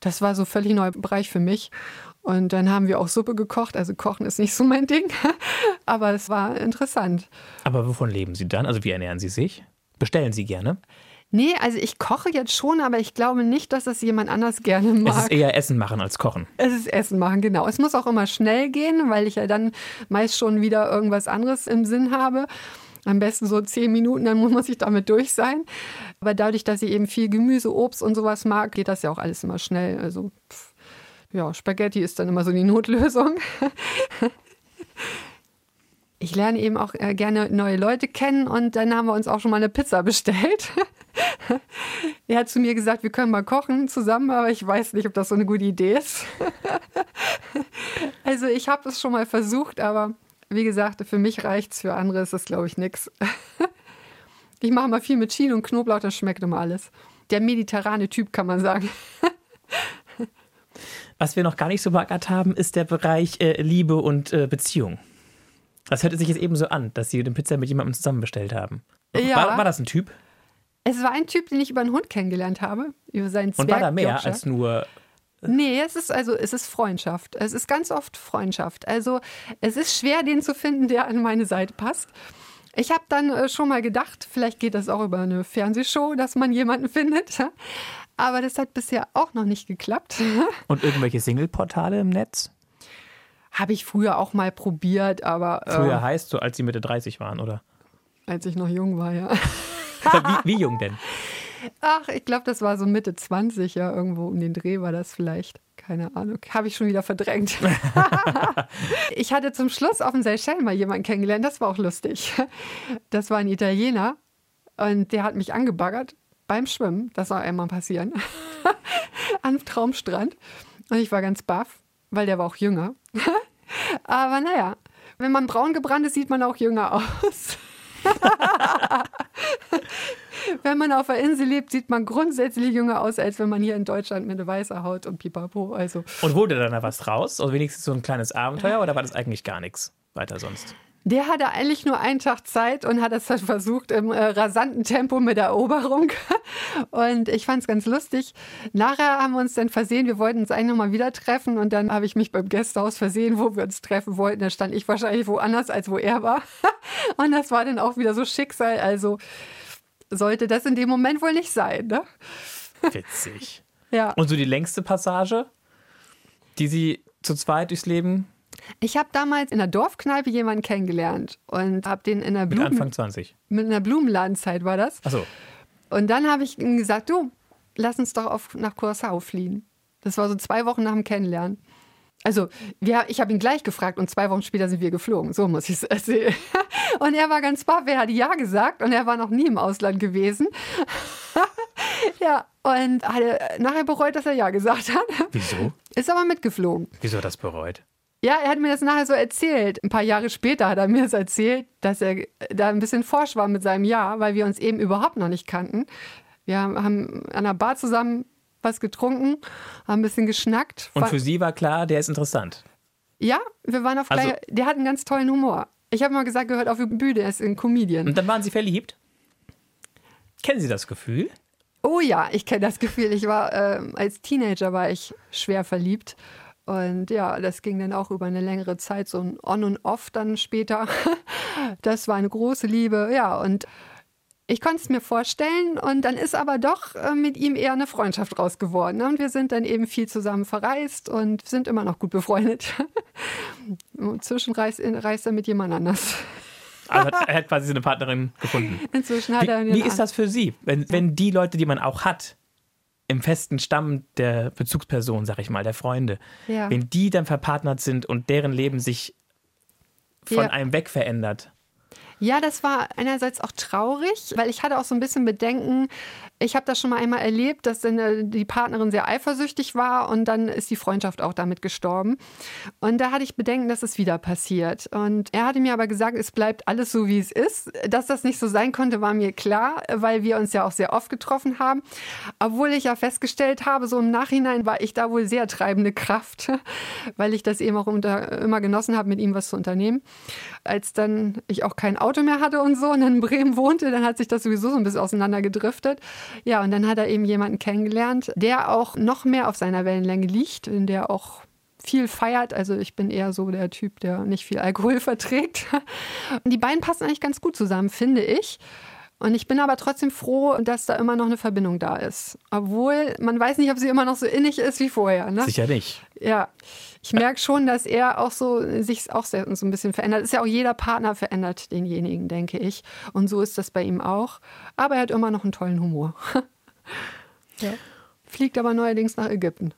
das war so völlig neuer Bereich für mich. Und dann haben wir auch Suppe gekocht. Also Kochen ist nicht so mein Ding, aber es war interessant. Aber wovon leben Sie dann? Also wie ernähren Sie sich? Bestellen Sie gerne? Nee, also ich koche jetzt schon, aber ich glaube nicht, dass das jemand anders gerne mag. Es ist eher Essen machen als kochen. Es ist Essen machen, genau. Es muss auch immer schnell gehen, weil ich ja dann meist schon wieder irgendwas anderes im Sinn habe. Am besten so zehn Minuten, dann muss ich damit durch sein. Aber dadurch, dass ich eben viel Gemüse, Obst und sowas mag, geht das ja auch alles immer schnell. Also pff, ja, Spaghetti ist dann immer so die Notlösung. Ich lerne eben auch äh, gerne neue Leute kennen und dann haben wir uns auch schon mal eine Pizza bestellt. Er hat zu mir gesagt, wir können mal kochen zusammen, aber ich weiß nicht, ob das so eine gute Idee ist. Also ich habe es schon mal versucht, aber wie gesagt, für mich reicht's, für andere ist das, glaube ich, nichts. Ich mache mal viel mit Chili und Knoblauch, das schmeckt immer alles. Der mediterrane Typ, kann man sagen. Was wir noch gar nicht so beackert haben, ist der Bereich äh, Liebe und äh, Beziehung. Das hörte sich jetzt eben so an, dass Sie den Pizza mit jemandem zusammen bestellt haben. Ja. War, war das ein Typ? Es war ein Typ, den ich über einen Hund kennengelernt habe, über seinen Und war da mehr als nur. Nee, es ist also, es ist Freundschaft. Es ist ganz oft Freundschaft. Also, es ist schwer, den zu finden, der an meine Seite passt. Ich habe dann äh, schon mal gedacht, vielleicht geht das auch über eine Fernsehshow, dass man jemanden findet. Aber das hat bisher auch noch nicht geklappt. Und irgendwelche Single-Portale im Netz? Habe ich früher auch mal probiert, aber äh, Früher heißt so, als Sie Mitte 30 waren, oder? als ich noch jung war, ja. wie, wie jung denn? Ach, ich glaube, das war so Mitte 20, ja, irgendwo um den Dreh war das vielleicht. Keine Ahnung, habe ich schon wieder verdrängt. ich hatte zum Schluss auf dem Seychellen mal jemanden kennengelernt, das war auch lustig. Das war ein Italiener und der hat mich angebaggert beim Schwimmen, das soll einmal passieren, am Traumstrand. Und ich war ganz baff, weil der war auch jünger. Aber naja, wenn man braun gebrannt ist, sieht man auch jünger aus. Wenn man auf der Insel lebt, sieht man grundsätzlich jünger aus, als wenn man hier in Deutschland mit weißen Haut und pipapo. Also, Und wurde dann da was raus? Oder wenigstens so ein kleines Abenteuer? Oder war das eigentlich gar nichts weiter sonst? Der hatte eigentlich nur einen Tag Zeit und hat es dann versucht im äh, rasanten Tempo mit der Eroberung. Und ich fand es ganz lustig. Nachher haben wir uns dann versehen, wir wollten uns eigentlich nochmal wieder treffen und dann habe ich mich beim Gästehaus versehen, wo wir uns treffen wollten. Da stand ich wahrscheinlich woanders, als wo er war. Und das war dann auch wieder so Schicksal. Also sollte das in dem Moment wohl nicht sein, ne? Witzig. Ja. Und so die längste Passage, die Sie zu zweit durchs Leben Ich habe damals in der Dorfkneipe jemanden kennengelernt und habe den in der mit Blumen, Anfang 20? mit einer Blumenladenzeit war das. Achso. Und dann habe ich ihm gesagt, du, lass uns doch auf, nach Curaçao fliehen. Das war so zwei Wochen nach dem Kennenlernen. Also, wir, ich habe ihn gleich gefragt und zwei Wochen später sind wir geflogen. So muss ich es erzählen. Und er war ganz baff, er hat ja gesagt und er war noch nie im Ausland gewesen. ja, und hatte nachher bereut, dass er ja gesagt hat. Wieso? Ist aber mitgeflogen. Wieso hat das bereut? Ja, er hat mir das nachher so erzählt. Ein paar Jahre später hat er mir das erzählt, dass er da ein bisschen forsch war mit seinem Ja, weil wir uns eben überhaupt noch nicht kannten. Wir haben an einer Bar zusammen was getrunken, haben ein bisschen geschnackt. Und für Sie war klar, der ist interessant. ja, wir waren auf Also- gleich. Der hat einen ganz tollen Humor. Ich habe mal gesagt, gehört auf die Bühne, er ist ein Comedian. Und dann waren Sie verliebt? Kennen Sie das Gefühl? Oh ja, ich kenne das Gefühl. Ich war ähm, als Teenager war ich schwer verliebt. Und ja, das ging dann auch über eine längere Zeit, so ein On und Off dann später. Das war eine große Liebe. Ja, und Ich konnte es mir vorstellen und dann ist aber doch äh, mit ihm eher eine Freundschaft raus geworden. Ne? Und wir sind dann eben viel zusammen verreist und sind immer noch gut befreundet. Inzwischen reist, reist er mit jemand anders. Also er hat quasi eine Partnerin gefunden. Inzwischen hat wie, er wie ist das für Sie, wenn, wenn die Leute, die man auch hat, im festen Stamm der Bezugsperson, sag ich mal, der Freunde, Ja. wenn die dann verpartnert sind und deren Leben sich von Ja. einem weg verändert? Ja, das war einerseits auch traurig, weil ich hatte auch so ein bisschen Bedenken. Ich habe das schon mal einmal erlebt, dass äh, die Partnerin sehr eifersüchtig war und dann ist die Freundschaft auch damit gestorben. Und da hatte ich Bedenken, dass es wieder passiert. Und er hatte mir aber gesagt, es bleibt alles so, wie es ist. Dass das nicht so sein konnte, war mir klar, weil wir uns ja auch sehr oft getroffen haben. Obwohl ich ja festgestellt habe, so im Nachhinein war ich da wohl sehr treibende Kraft, weil ich das eben auch unter, immer genossen habe, mit ihm was zu unternehmen. Als dann ich auch kein Auto mehr hatte und so und dann in Bremen wohnte, dann hat sich das sowieso so ein bisschen auseinandergedriftet. Ja, und dann hat er eben jemanden kennengelernt, der auch noch mehr auf seiner Wellenlänge liegt, in der auch viel feiert. Also ich bin eher so der Typ, der nicht viel Alkohol verträgt. Die beiden passen eigentlich ganz gut zusammen, finde ich. Und ich bin aber trotzdem froh, dass da immer noch eine Verbindung da ist. Obwohl man weiß nicht, ob sie immer noch so innig ist wie vorher. Ne? Sicher nicht. Ja, ich merke schon, dass er auch so sich auch sehr, so ein bisschen verändert. Ist ja auch jeder Partner verändert denjenigen, denke ich. Und so ist das bei ihm auch. Aber er hat immer noch einen tollen Humor. ja. Fliegt aber neuerdings nach Ägypten.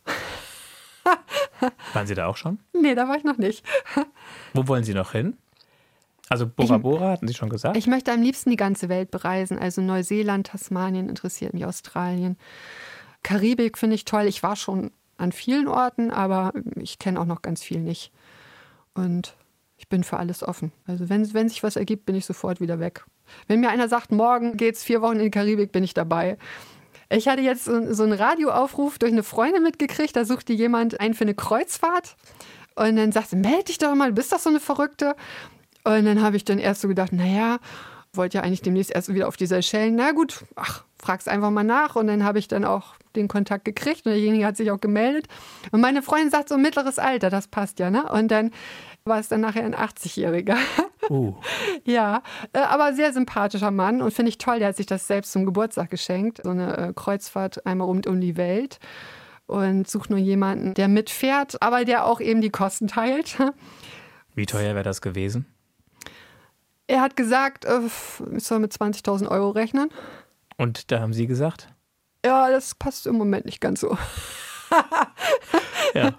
Waren Sie da auch schon? Nee, da war ich noch nicht. Wo wollen Sie noch hin? Also Bora Bora, hatten Sie schon gesagt? Ich möchte am liebsten die ganze Welt bereisen. Also Neuseeland, Tasmanien interessiert mich, Australien. Karibik finde ich toll. Ich war schon an vielen Orten, aber ich kenne auch noch ganz viel nicht. Und ich bin für alles offen. Also wenn, wenn sich was ergibt, bin ich sofort wieder weg. Wenn mir einer sagt, morgen geht's vier Wochen in die Karibik, bin ich dabei. Ich hatte jetzt so, so einen Radioaufruf durch eine Freundin mitgekriegt, da suchte jemand einen für eine Kreuzfahrt. Und dann sagte, melde dich doch mal, du bist doch so eine Verrückte. Und dann habe ich dann erst so gedacht, naja, wollte ja eigentlich demnächst erst wieder auf die Seychellen. Na gut, ach, frag's einfach mal nach. Und dann habe ich dann auch den Kontakt gekriegt und derjenige hat sich auch gemeldet. Und meine Freundin sagt so mittleres Alter, das passt ja, ne? Und dann war es dann nachher ein 80-Jähriger. Uh, Ja, äh, aber sehr sympathischer Mann und finde ich toll, der hat sich das selbst zum Geburtstag geschenkt. So eine äh, Kreuzfahrt einmal rund um die Welt und sucht nur jemanden, der mitfährt, aber der auch eben die Kosten teilt. wie teuer wäre das gewesen? Er hat gesagt, äh, ich soll mit 20.000 Euro rechnen. Und da haben Sie gesagt? Ja, das passt im Moment nicht ganz so. Ja.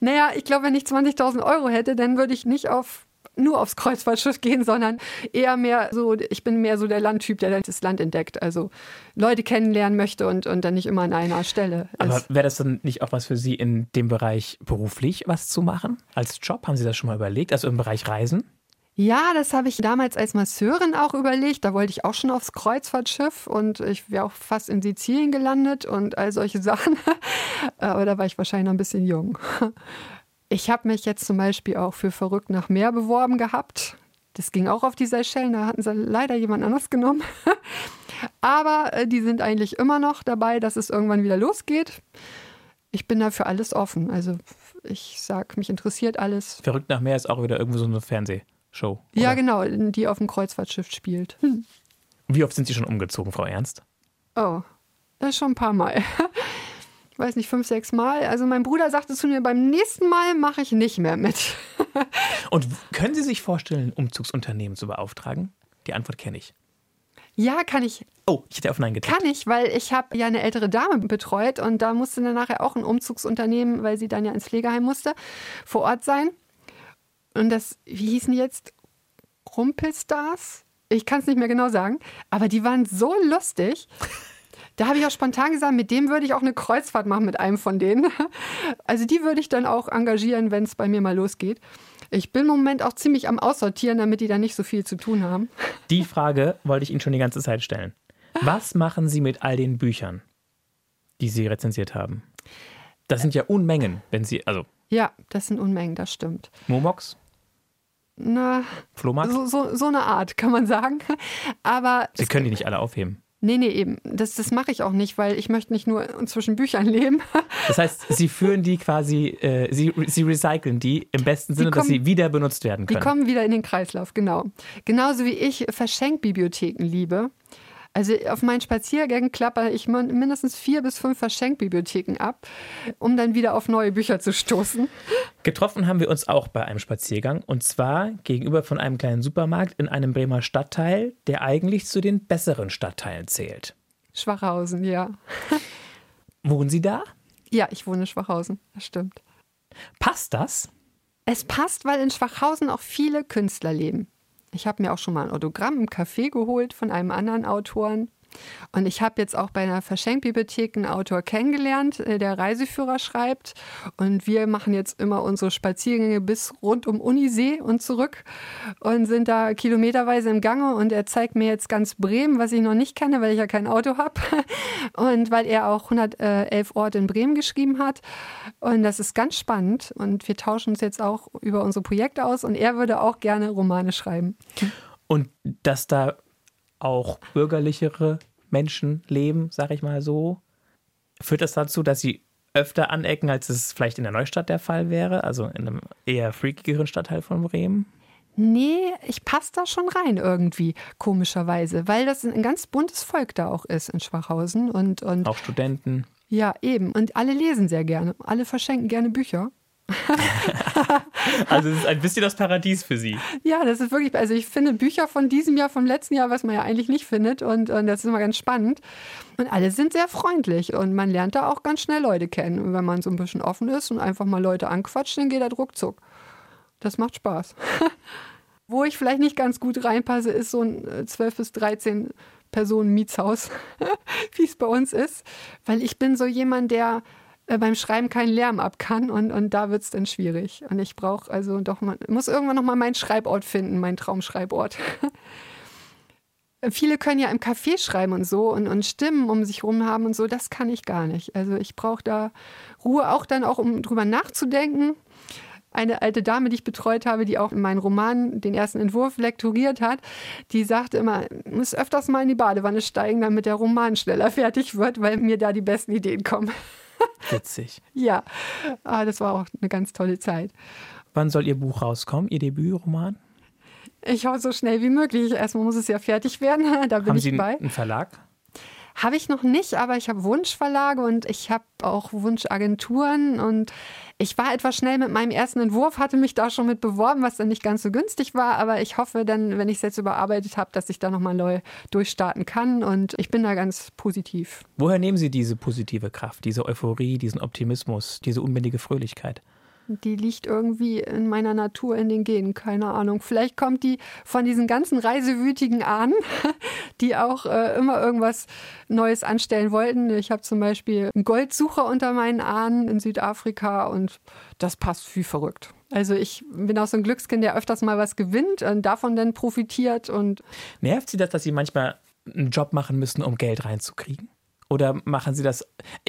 Naja, ich glaube, wenn ich 20.000 Euro hätte, dann würde ich nicht auf nur aufs Kreuzfahrtschiff gehen, sondern eher mehr so, ich bin mehr so der Landtyp, der das Land entdeckt. Also Leute kennenlernen möchte und, und dann nicht immer an einer Stelle Aber ist. wäre das dann nicht auch was für Sie in dem Bereich beruflich was zu machen? Als Job? Haben Sie das schon mal überlegt? Also im Bereich Reisen? Ja, das habe ich damals als Masseurin auch überlegt. Da wollte ich auch schon aufs Kreuzfahrtschiff und ich wäre auch fast in Sizilien gelandet und all solche Sachen. Aber da war ich wahrscheinlich noch ein bisschen jung. Ich habe mich jetzt zum Beispiel auch für Verrückt nach Meer beworben gehabt. Das ging auch auf die Seychellen, da hatten sie leider jemand anders genommen. Aber äh, die sind eigentlich immer noch dabei, dass es irgendwann wieder losgeht. Ich bin da für alles offen. Also ich sag, mich interessiert alles. Verrückt nach Meer ist auch wieder irgendwo so eine Fernsehshow. Ja, oder? genau, die auf dem Kreuzfahrtschiff spielt. Wie oft sind Sie schon umgezogen, Frau Ernst? Oh, das schon ein paar Mal. Ich weiß nicht, fünf, sechs Mal. Also mein Bruder sagte zu mir, beim nächsten Mal mache ich nicht mehr mit. Und können Sie sich vorstellen, ein Umzugsunternehmen zu beauftragen? Die Antwort kenne ich. Ja, kann ich, Oh, ich hätte auf Nein getippt. kann ich, weil ich habe ja eine ältere Dame betreut und da musste dann nachher auch ein Umzugsunternehmen, weil sie dann ja ins Pflegeheim musste, vor Ort sein. Und das, wie hießen die jetzt? Rumpelstars? Ich kann es nicht mehr genau sagen, aber die waren so lustig. Da habe ich auch spontan gesagt, mit dem würde ich auch eine Kreuzfahrt machen, mit einem von denen. Also die würde ich dann auch engagieren, wenn es bei mir mal losgeht. Ich bin im Moment auch ziemlich am Aussortieren, damit die dann nicht so viel zu tun haben. Die Frage wollte ich Ihnen schon die ganze Zeit stellen. Was machen Sie mit all den Büchern, die Sie rezensiert haben? Das sind ja Unmengen, wenn Sie, also Ja, das sind Unmengen, das stimmt. Momox, Na, Flohmarkt, so, so, so eine Art, kann man sagen. Aber Sie können die nicht alle aufheben. nee, nee, eben. Das, das mache ich auch nicht, weil ich möchte nicht nur zwischen Büchern leben. Das heißt, Sie führen die quasi, äh, Sie, Sie recyceln die im besten Sinne, dass kommen- sie wieder benutzt werden Die können. kommen wieder in den Kreislauf, genau. Genauso wie ich Verschenkbibliotheken liebe. Also auf meinen Spaziergängen klapper ich mindestens vier bis fünf Verschenkbibliotheken ab, um dann wieder auf neue Bücher zu stoßen. Getroffen haben wir uns auch bei einem Spaziergang und zwar gegenüber von einem kleinen Supermarkt in einem Bremer Stadtteil, der eigentlich zu den besseren Stadtteilen zählt. Schwachhausen, ja. Wohnen Sie da? Ja, ich wohne in Schwachhausen, das stimmt. Passt das? Es passt, weil in Schwachhausen auch viele Künstler leben. Ich habe mir auch schon mal ein Autogramm im Café geholt von einem anderen Autoren. Und ich habe jetzt auch bei einer Verschenkbibliothek einen Autor kennengelernt, äh, der Reiseführer schreibt. Und wir machen jetzt immer unsere Spaziergänge bis rund um Unisee und zurück und sind da kilometerweise im Gange. Und er zeigt mir jetzt ganz Bremen, was ich noch nicht kenne, weil ich ja kein Auto habe. Und weil er auch 111 Orte in Bremen geschrieben hat. Und das ist ganz spannend. Und wir tauschen uns jetzt auch über unsere Projekte aus. Und er würde auch gerne Romane schreiben. Und dass da auch bürgerlichere Menschen leben, sag ich mal so. Führt das dazu, dass sie öfter anecken, als es vielleicht in der Neustadt der Fall wäre, also in einem eher freakigeren Stadtteil von Bremen? Nee, ich passe da schon rein irgendwie, komischerweise, weil das ein ganz buntes Volk da auch ist in Schwachhausen. Und, und auch Studenten. Ja, eben. Und alle lesen sehr gerne. Alle verschenken gerne Bücher. also es ist ein bisschen das Paradies für Sie. Ja, das ist wirklich, also ich finde Bücher von diesem Jahr, vom letzten Jahr, was man ja eigentlich nicht findet und, und das ist immer ganz spannend. Und alle sind sehr freundlich und man lernt da auch ganz schnell Leute kennen. Und wenn man so ein bisschen offen ist und einfach mal Leute anquatscht, dann geht er ruckzuck. Das macht Spaß. Wo ich vielleicht nicht ganz gut reinpasse, ist so ein 12 äh, bis 13 Personen Mietshaus, wie es bei uns ist. Weil ich bin so jemand, der beim Schreiben keinen Lärm ab kann und, und da wird es dann schwierig. Und ich brauche also doch mal, muss irgendwann noch mal meinen Schreibort finden, meinen Traumschreibort. Viele können ja im Café schreiben und so und, und Stimmen um sich rum haben und so, das kann ich gar nicht. Also ich brauche da Ruhe, auch dann auch, um drüber nachzudenken. Eine alte Dame, die ich betreut habe, die auch in meinen Roman den ersten Entwurf lektoriert hat, die sagte immer, muss öfters mal in die Badewanne steigen, damit der Roman schneller fertig wird, weil mir da die besten Ideen kommen. Witzig. ja, ah, das war auch eine ganz tolle Zeit. Wann soll Ihr Buch rauskommen, Ihr Debütroman? Ich hoffe so schnell wie möglich. Erstmal muss es ja fertig werden. Da bin Haben ich Sie bei. einen Verlag? Habe ich noch nicht, aber ich habe Wunschverlage und ich habe auch Wunschagenturen und ich war etwas schnell mit meinem ersten Entwurf, hatte mich da schon mit beworben, was dann nicht ganz so günstig war, aber ich hoffe dann, wenn ich es jetzt überarbeitet habe, dass ich da nochmal neu durchstarten kann und ich bin da ganz positiv. Woher nehmen Sie diese positive Kraft, diese Euphorie, diesen Optimismus, diese unbändige Fröhlichkeit? Die liegt irgendwie in meiner Natur, in den Genen, keine Ahnung. Vielleicht kommt die von diesen ganzen reisewütigen Ahnen, die auch äh, immer irgendwas Neues anstellen wollten. Ich habe zum Beispiel einen Goldsucher unter meinen Ahnen in Südafrika und das passt wie verrückt. Also ich bin auch so ein Glückskind, der öfters mal was gewinnt und davon dann profitiert. Und Nervt Sie das, dass Sie manchmal einen Job machen müssen, um Geld reinzukriegen? Oder machen Sie das?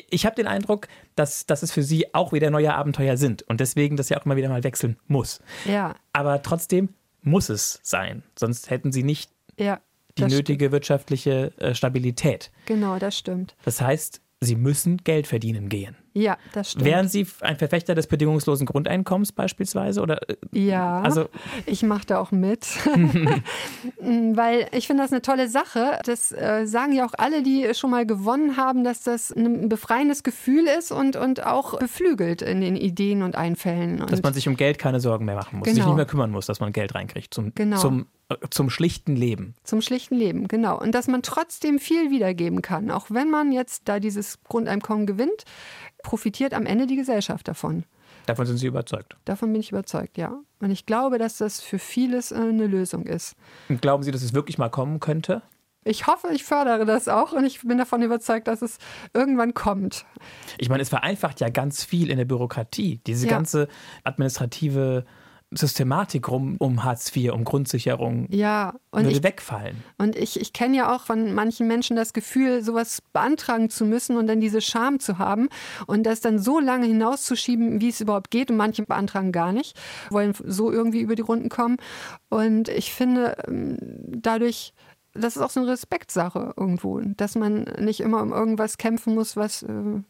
Ich habe den Eindruck, dass, dass es für Sie auch wieder neue Abenteuer sind und deswegen das ja auch immer wieder mal wechseln muss. Ja. Aber trotzdem muss es sein, sonst hätten Sie nicht ja, die nötige stimmt. wirtschaftliche äh, Stabilität. Genau, das stimmt. Das heißt, Sie müssen Geld verdienen gehen. Ja, das stimmt. Wären Sie ein Verfechter des bedingungslosen Grundeinkommens beispielsweise? Oder, äh, ja, also, ich mache da auch mit, weil ich finde das eine tolle Sache. Das äh, sagen ja auch alle, die schon mal gewonnen haben, dass das ein befreiendes Gefühl ist und, und auch beflügelt in den Ideen und Einfällen. Und dass man sich um Geld keine Sorgen mehr machen muss, genau. sich nicht mehr kümmern muss, dass man Geld reinkriegt zum, genau. zum äh, zum schlichten Leben. Zum schlichten Leben, genau. Und dass man trotzdem viel wiedergeben kann, auch wenn man jetzt da dieses Grundeinkommen gewinnt, profitiert am Ende die Gesellschaft davon. Davon sind Sie überzeugt? Davon bin ich überzeugt, ja. Und ich glaube, dass das für vieles äh, eine Lösung ist. Und glauben Sie, dass es wirklich mal kommen könnte? Ich hoffe, ich fördere das auch und ich bin davon überzeugt, dass es irgendwann kommt. Ich meine, es vereinfacht ja ganz viel in der Bürokratie. Diese ja. ganze administrative Systematik rum um Hartz IV, um Grundsicherung ja, würde ich, wegfallen. Und ich, ich kenne ja auch von manchen Menschen das Gefühl, sowas beantragen zu müssen und dann diese Scham zu haben und das dann so lange hinauszuschieben, wie es überhaupt geht. Und manche beantragen gar nicht, wollen so irgendwie über die Runden kommen. Und ich finde, ähm, dadurch das ist auch so eine Respektsache irgendwo, dass man nicht immer um irgendwas kämpfen muss, was äh,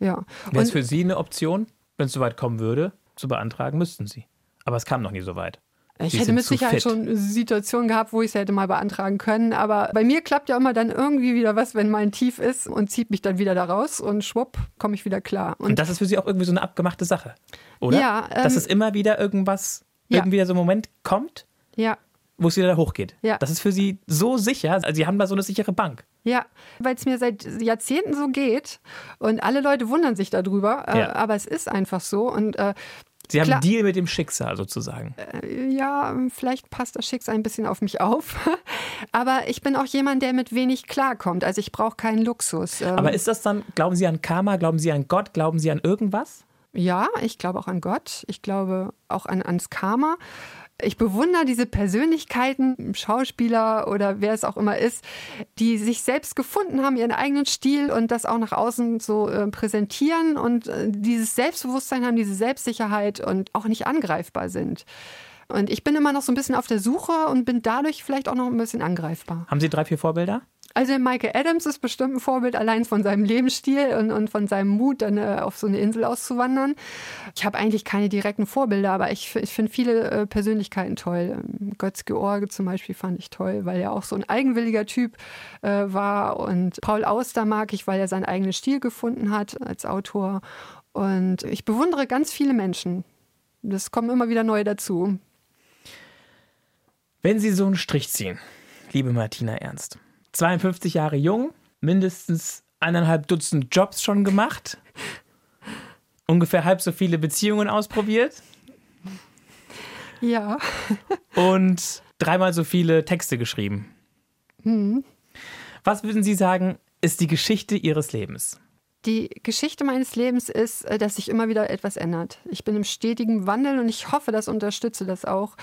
ja. Wäre es für Sie eine Option, wenn es soweit kommen würde, zu beantragen, müssten Sie. Aber es kam noch nie so weit. Ich hätte mit Sicherheit schon Situationen gehabt, wo ich es hätte mal beantragen können. Aber bei mir klappt ja immer dann irgendwie wieder was, wenn mal ein Tief ist und zieht mich dann wieder da raus und schwupp, komme ich wieder klar. Und das ist für Sie auch irgendwie so eine abgemachte Sache, oder? Ja, Dass ähm, es immer wieder irgendwas, ja. irgendwie so ein Moment kommt, ja, wo es wieder da hochgeht. Ja. Das ist für Sie so sicher. Also Sie haben da so eine sichere Bank. ja, weil es mir seit Jahrzehnten so geht und alle Leute wundern sich darüber, äh, Ja. aber es ist einfach so und äh, Sie haben Klar. einen Deal mit dem Schicksal sozusagen. ja, vielleicht passt das Schicksal ein bisschen auf mich auf, aber ich bin auch jemand, der mit wenig klarkommt, also ich brauche keinen Luxus. Ähm, Aber ist das dann, glauben Sie an Karma, glauben Sie an Gott, glauben Sie an irgendwas? Ja, ich glaube auch an Gott. Ich glaube auch an, ans Karma. Ich bewundere diese Persönlichkeiten, Schauspieler oder wer es auch immer ist, die sich selbst gefunden haben, ihren eigenen Stil und das auch nach außen so äh, präsentieren und äh, dieses Selbstbewusstsein haben, diese Selbstsicherheit und auch nicht angreifbar sind. Und ich bin immer noch so ein bisschen auf der Suche und bin dadurch vielleicht auch noch ein bisschen angreifbar. Haben Sie drei, vier Vorbilder? Also Michael Adams ist bestimmt ein Vorbild, allein von seinem Lebensstil und, und von seinem Mut, dann äh, auf so eine Insel auszuwandern. Ich habe eigentlich keine direkten Vorbilder, aber ich, ich finde viele äh, Persönlichkeiten toll. Ähm, Götz George zum Beispiel fand ich toll, weil er auch so ein eigenwilliger Typ äh, war. Und Paul Auster mag ich, weil er seinen eigenen Stil gefunden hat als Autor. Und ich bewundere ganz viele Menschen. Das kommen immer wieder neue dazu. Wenn Sie so einen Strich ziehen, liebe Martina Ernst, 52 Jahre jung, mindestens eineinhalb Dutzend Jobs schon gemacht, ungefähr halb so viele Beziehungen ausprobiert Ja. und dreimal so viele Texte geschrieben. Was würden Sie sagen, ist die Geschichte Ihres Lebens? Die Geschichte meines Lebens ist, äh, dass sich immer wieder etwas ändert. Ich bin im stetigen Wandel und ich hoffe, das unterstütze das auch.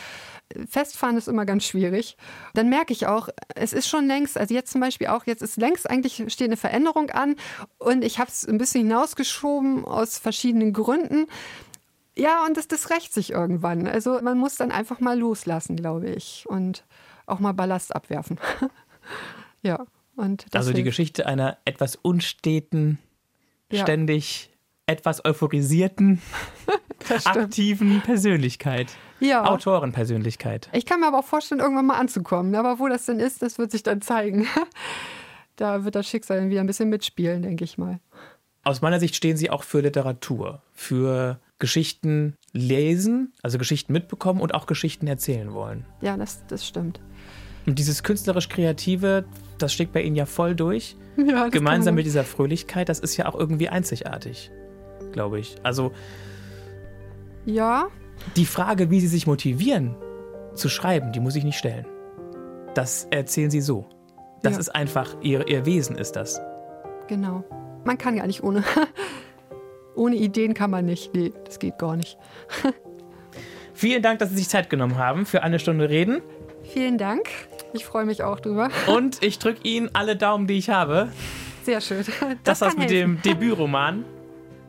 Festfahren ist immer ganz schwierig. Dann merke ich auch, es ist schon längst, also jetzt zum Beispiel auch, jetzt ist längst eigentlich steht eine Veränderung an und ich habe es ein bisschen hinausgeschoben aus verschiedenen Gründen. Ja, und das, das rächt sich irgendwann. Also man muss dann einfach mal loslassen, glaube ich. Und auch mal Ballast abwerfen. ja. Und das Also die. Geschichte einer etwas unsteten, Ja. ständig etwas euphorisierten, aktiven Persönlichkeit. Ja. Autorenpersönlichkeit. Ich kann mir aber auch vorstellen, irgendwann mal anzukommen. Aber wo das denn ist, das wird sich dann zeigen. Da wird das Schicksal wieder ein bisschen mitspielen, denke ich mal. Aus meiner Sicht stehen Sie auch für Literatur, für Geschichten lesen, also Geschichten mitbekommen und auch Geschichten erzählen wollen. Ja, das, das stimmt. Und dieses künstlerisch-kreative, das steckt bei Ihnen ja voll durch. Ja, Gemeinsam mit dieser Fröhlichkeit, das ist ja auch irgendwie einzigartig, glaube ich. Also Ja, die Frage, wie Sie sich motivieren zu schreiben, die muss ich nicht stellen. Das erzählen Sie so. Das Ja. ist einfach, ihr, ihr Wesen ist das. genau. Man kann gar nicht ohne. ohne Ideen kann man nicht. Nee, das geht gar nicht. Vielen Dank, dass Sie sich Zeit genommen haben für eine Stunde Reden. Vielen Dank. Ich freue mich auch drüber. Und ich drücke Ihnen alle Daumen, die ich habe, Sehr schön. dass das mit helfen. dem Debütroman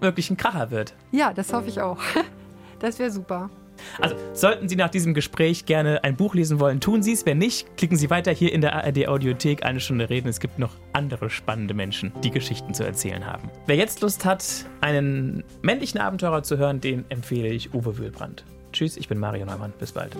wirklich ein Kracher wird. Ja, das hoffe ich auch. Das wäre super. Also, sollten Sie nach diesem Gespräch gerne ein Buch lesen wollen, tun Sie es. Wenn nicht, klicken Sie weiter hier in der ARD-Audiothek eine Stunde reden. Es gibt noch andere spannende Menschen, die Geschichten zu erzählen haben. Wer jetzt Lust hat, einen männlichen Abenteurer zu hören, den empfehle ich Uwe Wühlbrand. Tschüss, ich bin Mario Neumann. Bis bald.